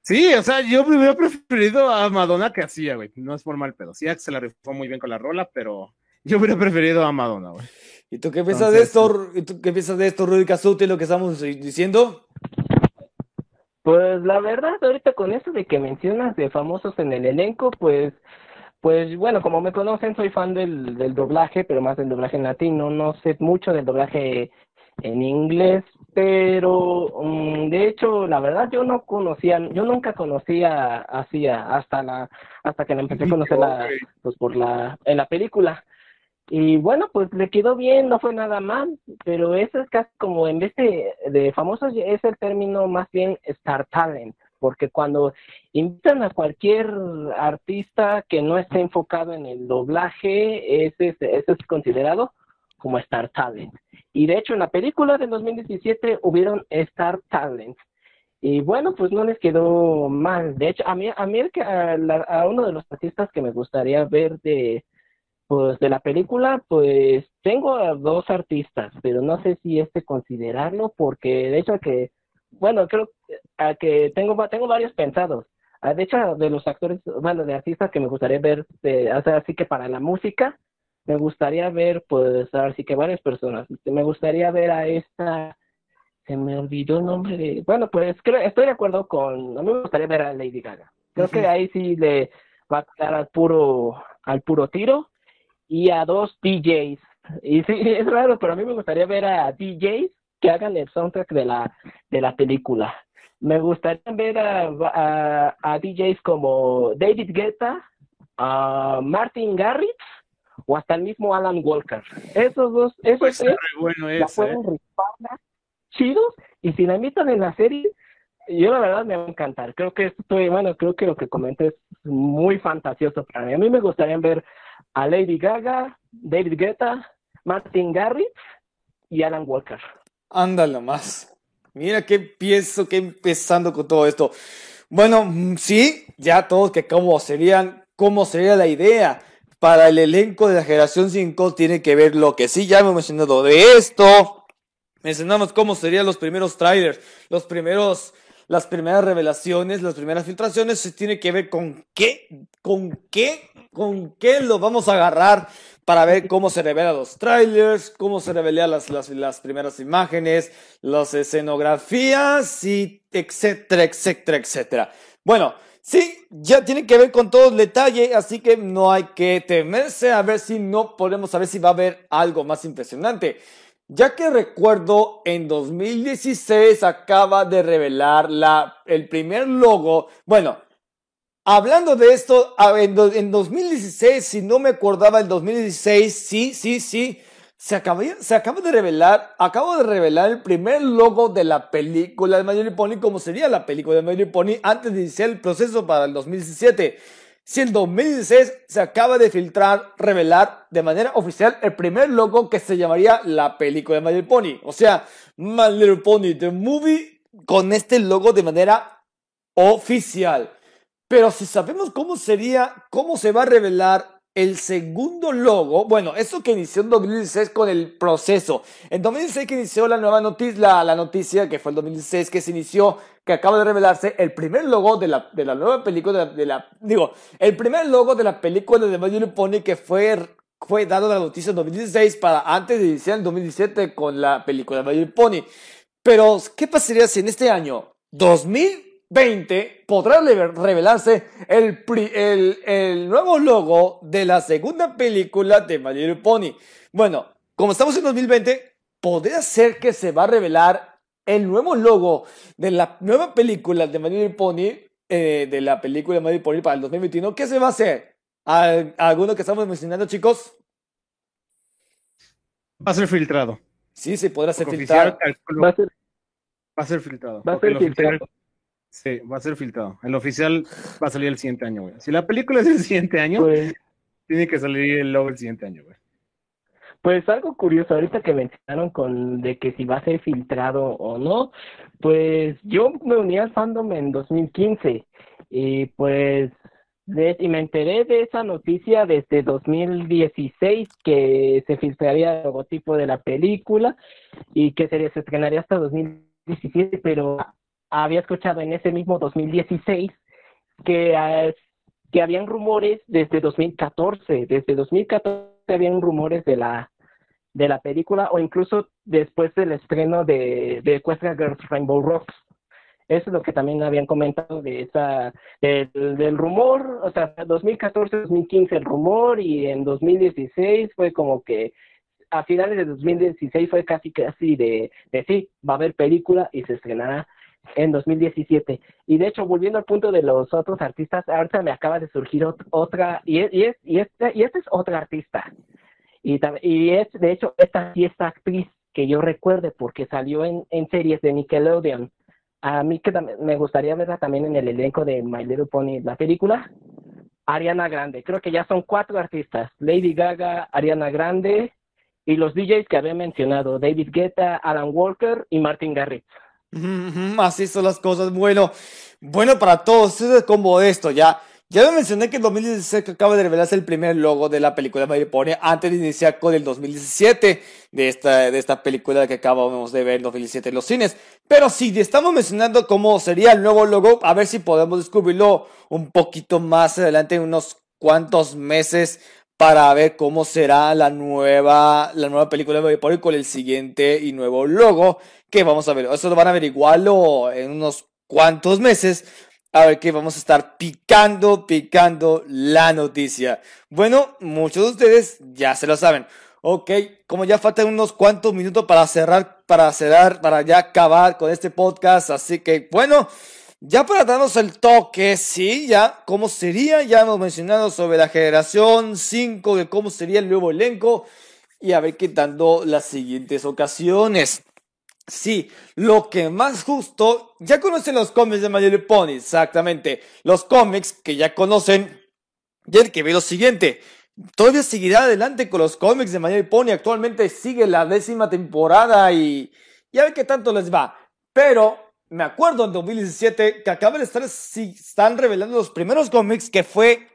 sí, o sea, yo hubiera preferido a Madonna que hacía, güey. No es formal, pero sí se la rifó muy bien con la rola, pero yo hubiera preferido a Madonna, güey. ¿Y tú qué piensas de esto? ¿Y tú qué piensas de esto, Rudy Casuti, lo que estamos diciendo? Pues la verdad, ahorita con eso de que mencionas de famosos en el elenco, pues, pues bueno, como me conocen, soy fan del, del doblaje, pero más del doblaje en latino. No sé mucho del doblaje en inglés, pero mm, de hecho, la verdad, yo no conocía, yo nunca conocía así hasta la, hasta que me empecé a conocer la, pues por la, en la película. Y bueno, pues le quedó bien, no fue nada mal, pero eso es casi como en vez de, de famosos es el término más bien Star Talent, porque cuando invitan a cualquier artista que no esté enfocado en el doblaje, ese, ese es considerado como Star Talent. Y de hecho en la película de 2017 hubieron Star Talent. Y bueno, pues no les quedó mal. De hecho, a mí, a mí a, a uno de los artistas que me gustaría ver de pues de la película, pues tengo a dos artistas, pero no sé si este considerarlo, porque de hecho que, bueno, creo que tengo, tengo varios pensados. Ah, de hecho, de los actores, bueno, de artistas que me gustaría ver, de, así que para la música, me gustaría ver, pues, así que varias personas. Me gustaría ver a esta, se me olvidó el nombre de, bueno, pues creo, estoy de acuerdo con, a mí me gustaría ver a Lady Gaga. Creo que ahí sí le va a quedar al puro, al puro tiro y a dos DJs. Y sí, (laughs) es raro, pero a mí me gustaría ver a DJs que hagan el soundtrack de la, de la película. Me gustaría ver a, a, DJs como David Guetta, a Martin Garrix o hasta el mismo Alan Walker. Esos dos, esos pues tres bueno la pueden ¿eh? chidos y si la invitan en la serie, yo la verdad me va a encantar. Creo que estoy, bueno, creo que lo que comenté es muy fantasioso para mí. A mí me gustaría ver a Lady Gaga, David Guetta, Martin Garrix y Alan Walker. Ándale más. Mira qué pienso, qué empezando con todo esto. Bueno, mm, sí, ya todos que cómo serían, cómo sería la idea para el elenco de la generación 5 tiene que ver lo que sí ya hemos mencionado de esto. Mencionamos cómo serían los primeros trailers, los primeros las primeras revelaciones, las primeras filtraciones, se tiene que ver con qué, con qué, con qué lo vamos a agarrar para ver cómo se revelan los trailers, cómo se revelan las, las, las primeras imágenes, las escenografías y etcétera, etcétera, etcétera. Bueno, sí, ya tiene que ver con todo el detalle, así que no hay que temerse a ver si no podemos saber si va a haber algo más impresionante ya que recuerdo en 2016 acaba de revelar la, el primer logo, bueno, hablando de esto, en, 2016, si no me acordaba, el 2016, sí, sí, sí, se acaba, se acaba de revelar, acabo de revelar el primer logo de la película de My Pony, como sería la película de My Pony antes de iniciar el proceso para el 2017. Si en 2016 se acaba de filtrar, revelar de manera oficial el primer logo que se llamaría la película de My Little Pony. O sea, My Little Pony The Movie con este logo de manera oficial. Pero si sabemos cómo sería, cómo se va a revelar el segundo logo, bueno, eso que inició en 2016 con el proceso. En 2016 que inició la nueva noticia, la, noticia que fue en 2016 que se inició que acaba de revelarse el primer logo de la, de la nueva película, de la, digo, el primer logo de la película de Little Pony que fue, fue dado la noticia en 2016 para antes de iniciar en 2017 con la película de Little Pony. Pero, ¿qué pasaría si en este año 2020 podrá revelarse el, el, el nuevo logo de la segunda película de My Little Pony? Bueno, como estamos en 2020, podría ser que se va a revelar el nuevo logo de la nueva película de My Little Pony, eh, de la película de My Little Pony para el 2021, ¿qué se va a hacer? ¿Alguno que estamos mencionando, chicos? Va a ser filtrado. Sí, se podrá ser filtrado. Va a ser, va a ser filtrado. Va a ser filtrado. Sí, va a ser filtrado. El oficial va a salir el siguiente año, güey. Si la película es el siguiente año, pues tiene que salir el logo el siguiente año, güey. Pues algo curioso, ahorita que mencionaron con de que si va a ser filtrado o no, pues yo me uní al fandom en 2015 y pues y me enteré de esa noticia desde 2016 que se filtraría el logotipo de la película y que se, se estrenaría hasta 2017, pero había escuchado en ese mismo 2016 que, ah, que habían rumores desde 2014, desde 2014 habían rumores de la de la película o incluso después del estreno de, de Girls Rainbow Rocks. Eso es lo que también habían comentado de esa del, rumor, o sea, 2014-2015 el rumor y en 2016 fue como que a finales de 2016 fue casi casi de, de sí, va a haber película y se estrenará en 2017. Y de hecho, volviendo al punto de los otros artistas, ahorita me acaba de surgir otra, y, es, y, es, y, esta, y este es otra artista. Y, y es, de hecho, esta sí actriz que yo recuerde porque salió en, en series de Nickelodeon. A mí que me gustaría verla también en el elenco de My Little Pony, la película. Ariana Grande. Creo que ya son cuatro artistas. Lady Gaga, Ariana Grande y los DJs que había mencionado. David Guetta, Alan Walker y Martin Garrix. Así son las cosas. Bueno, bueno para todos. Es como esto ya. Ya me mencioné que en 2016 acaba de revelarse el primer logo de la película de Pony antes de iniciar con el 2017 de esta, de esta película que acabamos de ver en 2017 en los cines. Pero si estamos mencionando cómo sería el nuevo logo, a ver si podemos descubrirlo un poquito más adelante en unos cuantos meses para ver cómo será la nueva, la nueva película de Pony con el siguiente y nuevo logo que vamos a ver. Eso lo van a averiguarlo en unos cuantos meses a ver que vamos a estar picando, picando la noticia. Bueno, muchos de ustedes ya se lo saben. Ok, como ya faltan unos cuantos minutos para cerrar, para cerrar, para ya acabar con este podcast. Así que, bueno, ya para darnos el toque, sí, ya, cómo sería, ya hemos mencionado sobre la generación 5, de cómo sería el nuevo elenco. Y a ver qué dando las siguientes ocasiones. Sí, lo que más justo, ya conocen los cómics de Little Pony, exactamente. Los cómics que ya conocen, y el que ve lo siguiente. Todavía seguirá adelante con los cómics de Little Pony, actualmente sigue la décima temporada y, y a ver qué tanto les va. Pero me acuerdo en 2017 que acaban de estar, si están revelando los primeros cómics que fue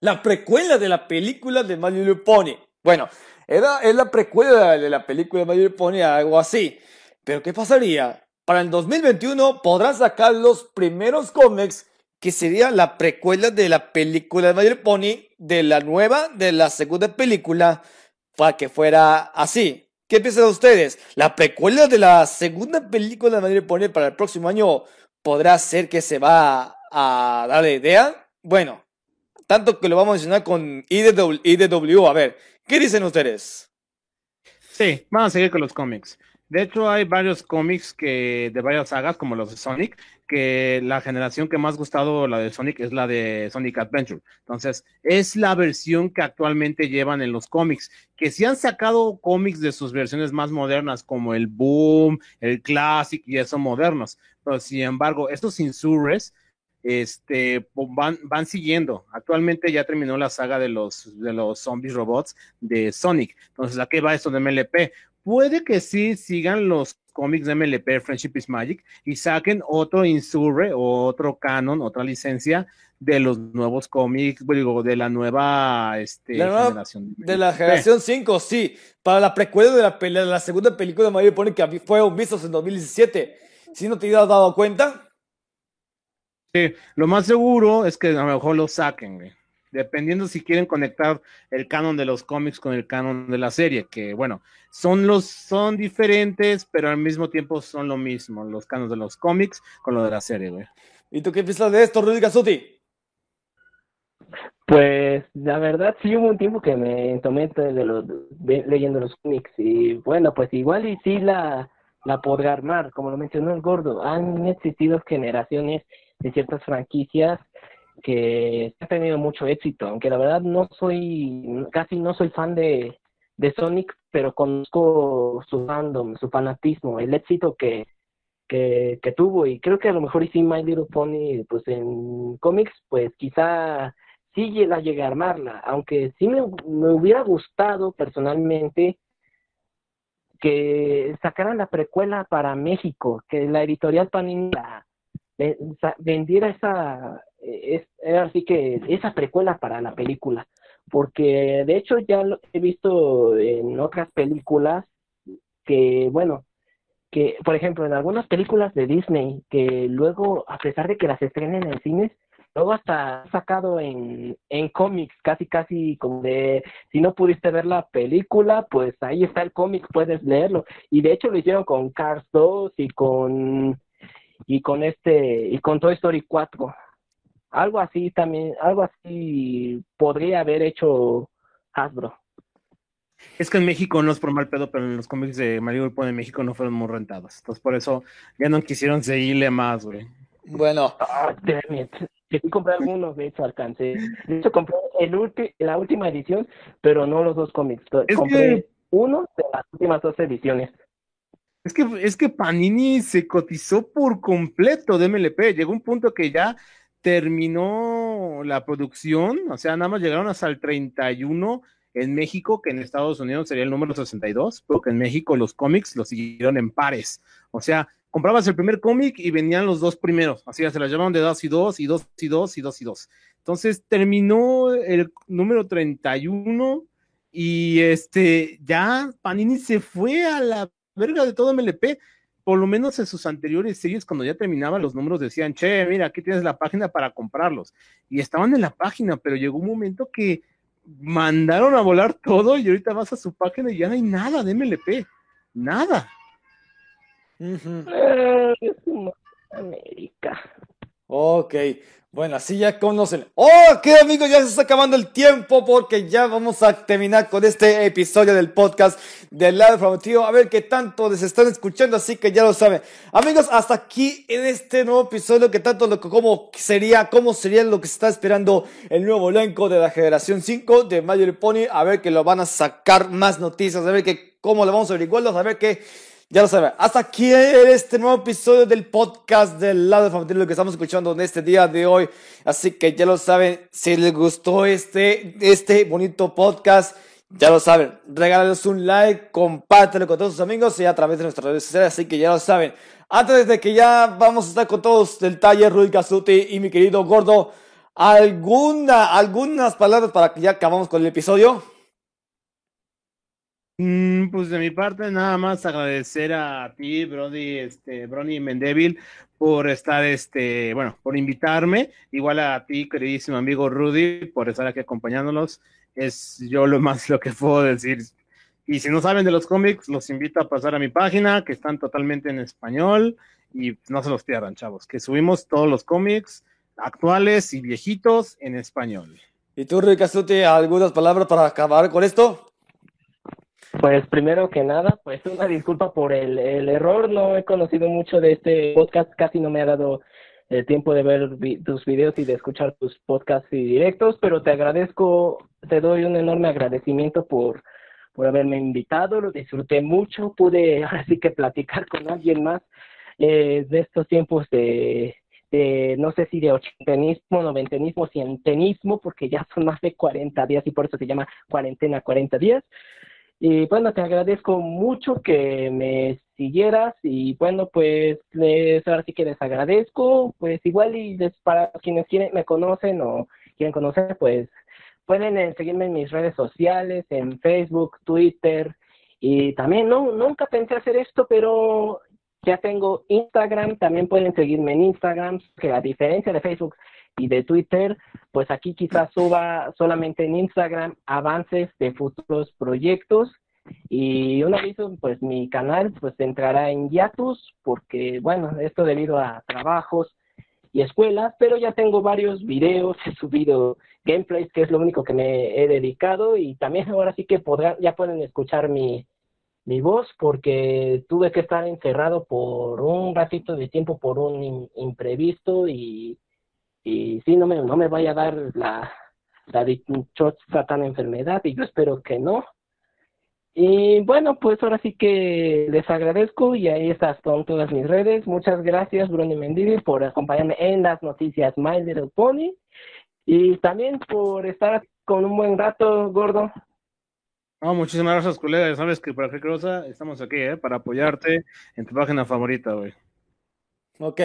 la precuela de la película de My Little Pony. Bueno, era, es la precuela de la película de My Little Pony, algo así. Pero ¿qué pasaría? Para el 2021 podrán sacar los primeros cómics que sería la precuela de la película de Mayor Pony, de la nueva, de la segunda película, para que fuera así. ¿Qué piensan ustedes? ¿La precuela de la segunda película de Mayor Pony para el próximo año podrá ser que se va a dar la idea? Bueno, tanto que lo vamos a mencionar con IDW, IDW. A ver, ¿qué dicen ustedes? Sí, vamos a seguir con los cómics. De hecho, hay varios cómics que de varias sagas, como los de Sonic, que la generación que más gustado la de Sonic es la de Sonic Adventure. Entonces, es la versión que actualmente llevan en los cómics, que si han sacado cómics de sus versiones más modernas, como el Boom, el Classic y esos modernos. Pero sin embargo, estos Insurres este, van, van siguiendo. Actualmente ya terminó la saga de los, de los zombies robots de Sonic. Entonces, ¿a qué va esto de MLP? Puede que sí sigan los cómics de MLP, Friendship is Magic, y saquen otro Insurre o otro canon, otra licencia de los nuevos cómics, digo, de la nueva, este, generación. De la generación 5, sí. Para la precuela de la, de la segunda película de Mario pone que fue un visto en 2017. ¿Sí no te habías dado cuenta? Sí, lo más seguro es que a lo mejor lo saquen, Dependiendo si quieren conectar el canon de los cómics con el canon de la serie, que bueno, son los, son diferentes, pero al mismo tiempo son lo mismo, los canons de los cómics con lo de la serie, güey. ¿Y tú qué piensas de esto, Rudy Gasuti? Pues la verdad sí hubo un tiempo que me tomé de los, leyendo los cómics y bueno, pues igual y sí la, la podrá armar, como lo mencionó el gordo, han existido generaciones de ciertas franquicias que han tenido mucho éxito, aunque la verdad no soy, casi no soy fan de, de Sonic, pero conozco su fandom, su fanatismo, el éxito que, que, tuvo. Y creo que a lo mejor y sí My Little Pony, pues en cómics, pues quizá sí la llegue a armarla, aunque sí me, me hubiera gustado personalmente que sacaran la precuela para México, que la editorial Panini vendiera esa, es, así que esa precuela para la película, porque de hecho ya lo he visto en otras películas que, bueno, que por ejemplo en algunas películas de Disney, que luego, a pesar de que las estrenen en cines, luego hasta sacado en, en cómics, casi casi como de, si no pudiste ver la película, pues ahí está el cómic, puedes leerlo. Y de hecho lo hicieron con Cars 2 y con y con este y con Toy Story 4. Algo así también, algo así podría haber hecho Hasbro. Es que en México no es por mal pedo, pero en los cómics de Mario Grupo de México no fueron muy rentados. Entonces por eso ya no quisieron seguirle más, güey. Bueno. Ah, compré algunos, de hecho alcancé. De hecho compré el la última edición, pero no los dos cómics. compré uno de las últimas dos ediciones. Es que, es que Panini se cotizó por completo de MLP. Llegó un punto que ya terminó la producción, o sea, nada más llegaron hasta el 31 en México, que en Estados Unidos sería el número 62, porque en México los cómics los siguieron en pares. O sea, comprabas el primer cómic y venían los dos primeros, así se las llamaban de dos y dos, y dos y dos, y dos y dos. Entonces terminó el número 31 y este, ya Panini se fue a la verga de todo MLP. Por lo menos en sus anteriores series, cuando ya terminaban los números, decían, che, mira, aquí tienes la página para comprarlos. Y estaban en la página, pero llegó un momento que mandaron a volar todo y ahorita vas a su página y ya no hay nada de MLP. Nada. América. Ok. Bueno, así ya conocen. Ok, amigos, ya se está acabando el tiempo porque ya vamos a terminar con este episodio del podcast del lado informativo. A ver qué tanto les están escuchando, así que ya lo saben. Amigos, hasta aquí en este nuevo episodio, que tanto lo cómo sería, cómo sería lo que se está esperando el nuevo elenco de la generación 5 de Major Pony. A ver que lo van a sacar más noticias, a ver que cómo lo vamos a averiguarlos, a ver qué ya lo saben, hasta aquí este nuevo episodio del podcast del lado familiar, lo que estamos escuchando en este día de hoy. Así que ya lo saben, si les gustó este, este bonito podcast, ya lo saben, regálenos un like, compártelo con todos sus amigos y a través de nuestras redes sociales, así que ya lo saben. Antes de que ya vamos a estar con todos del taller, Rudy Casuti y mi querido Gordo, ¿alguna, algunas palabras para que ya acabamos con el episodio? Mm, pues de mi parte, nada más agradecer a ti, Brody, este, Brony Mendevil, por estar, este, bueno, por invitarme. Igual a ti, queridísimo amigo Rudy, por estar aquí acompañándonos. Es yo lo más lo que puedo decir. Y si no saben de los cómics, los invito a pasar a mi página, que están totalmente en español. Y no se los pierdan, chavos, que subimos todos los cómics actuales y viejitos en español. ¿Y tú, Rudy Castuti, algunas palabras para acabar con esto? Pues primero que nada, pues una disculpa por el, el, error, no he conocido mucho de este podcast, casi no me ha dado el tiempo de ver tus videos y de escuchar tus podcasts y directos, pero te agradezco, te doy un enorme agradecimiento por, por haberme invitado, lo disfruté mucho, pude (laughs) así que platicar con alguien más eh, de estos tiempos de, de, no sé si de ochentenismo, noventenismo, cientenismo, porque ya son más de 40 días y por eso se llama cuarentena 40 días. Y bueno, te agradezco mucho que me siguieras y bueno, pues les, ahora sí que les agradezco, pues igual y para quienes quieren, me conocen o quieren conocer, pues pueden eh, seguirme en mis redes sociales, en Facebook, Twitter y también no, nunca pensé hacer esto, pero ya tengo Instagram, también pueden seguirme en Instagram, que a diferencia de Facebook y de Twitter, pues aquí quizás suba solamente en Instagram avances de futuros proyectos. Y un aviso, pues mi canal pues entrará en hiatus, porque bueno, esto debido a trabajos y escuelas, pero ya tengo varios videos, (laughs) he subido gameplays, que es lo único que me he dedicado, y también ahora sí que podrán, ya pueden escuchar mi, mi voz porque tuve que estar encerrado por un ratito de tiempo por un imprevisto y, y sí, no me, no me vaya a dar la, la dichosa tan enfermedad y yo espero que no. Y bueno, pues ahora sí que les agradezco y ahí estás con todas mis redes. Muchas gracias, Bruno Mendivi, por acompañarme en las noticias My Little Pony y también por estar con un buen rato, gordo. No, muchísimas gracias, colega. sabes que para qué cosa estamos aquí, ¿eh? Para apoyarte en tu página favorita, güey. Ok,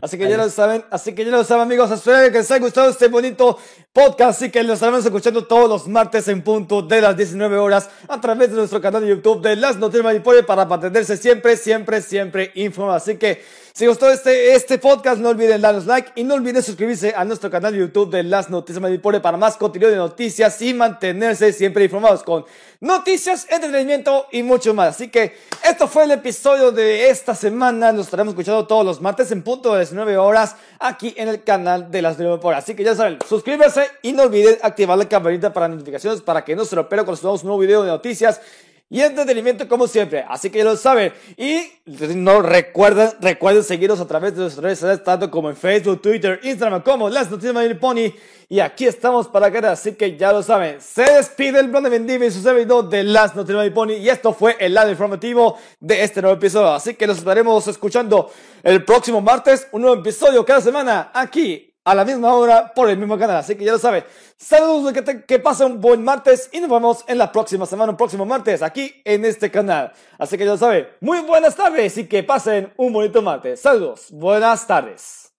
así que ya lo saben, así que ya lo saben amigos, espero que les haya gustado este bonito podcast, así que lo estaremos escuchando todos los martes en punto de las 19 horas a través de nuestro canal de YouTube de Las Noticias Manipure para mantenerse siempre, siempre, siempre informados. Así que si gustó este, este podcast, no olviden darnos like y no olviden suscribirse a nuestro canal de YouTube de Las Noticias Manipure para más contenido de noticias y mantenerse siempre informados con noticias, entretenimiento y mucho más. Así que esto fue el episodio de esta semana. Nos estaremos escuchando todos los martes en punto de 19 horas aquí en el canal de Las Noticias Manipure. Así que ya saben, suscríbanse y no olviden activar la campanita para notificaciones para que no se lo pierdan cuando subamos un nuevo video de noticias y entretenimiento como siempre. Así que ya lo saben. Y no recuerden, recuerden seguirnos a través de nuestras redes sociales, tanto como en Facebook, Twitter, Instagram, como Las Noticias de Pony. Y aquí estamos para que así que ya lo saben. Se despide el Blonde Vendive y su servidor de Las Noticias de Pony. Y esto fue el lado informativo de este nuevo episodio. Así que nos estaremos escuchando el próximo martes, un nuevo episodio cada semana aquí a la misma hora por el mismo canal. Así que ya lo sabe. Saludos, que, que pasen un buen martes y nos vemos en la próxima semana, un próximo martes, aquí en este canal. Así que ya lo sabe. Muy buenas tardes y que pasen un bonito martes. Saludos, buenas tardes.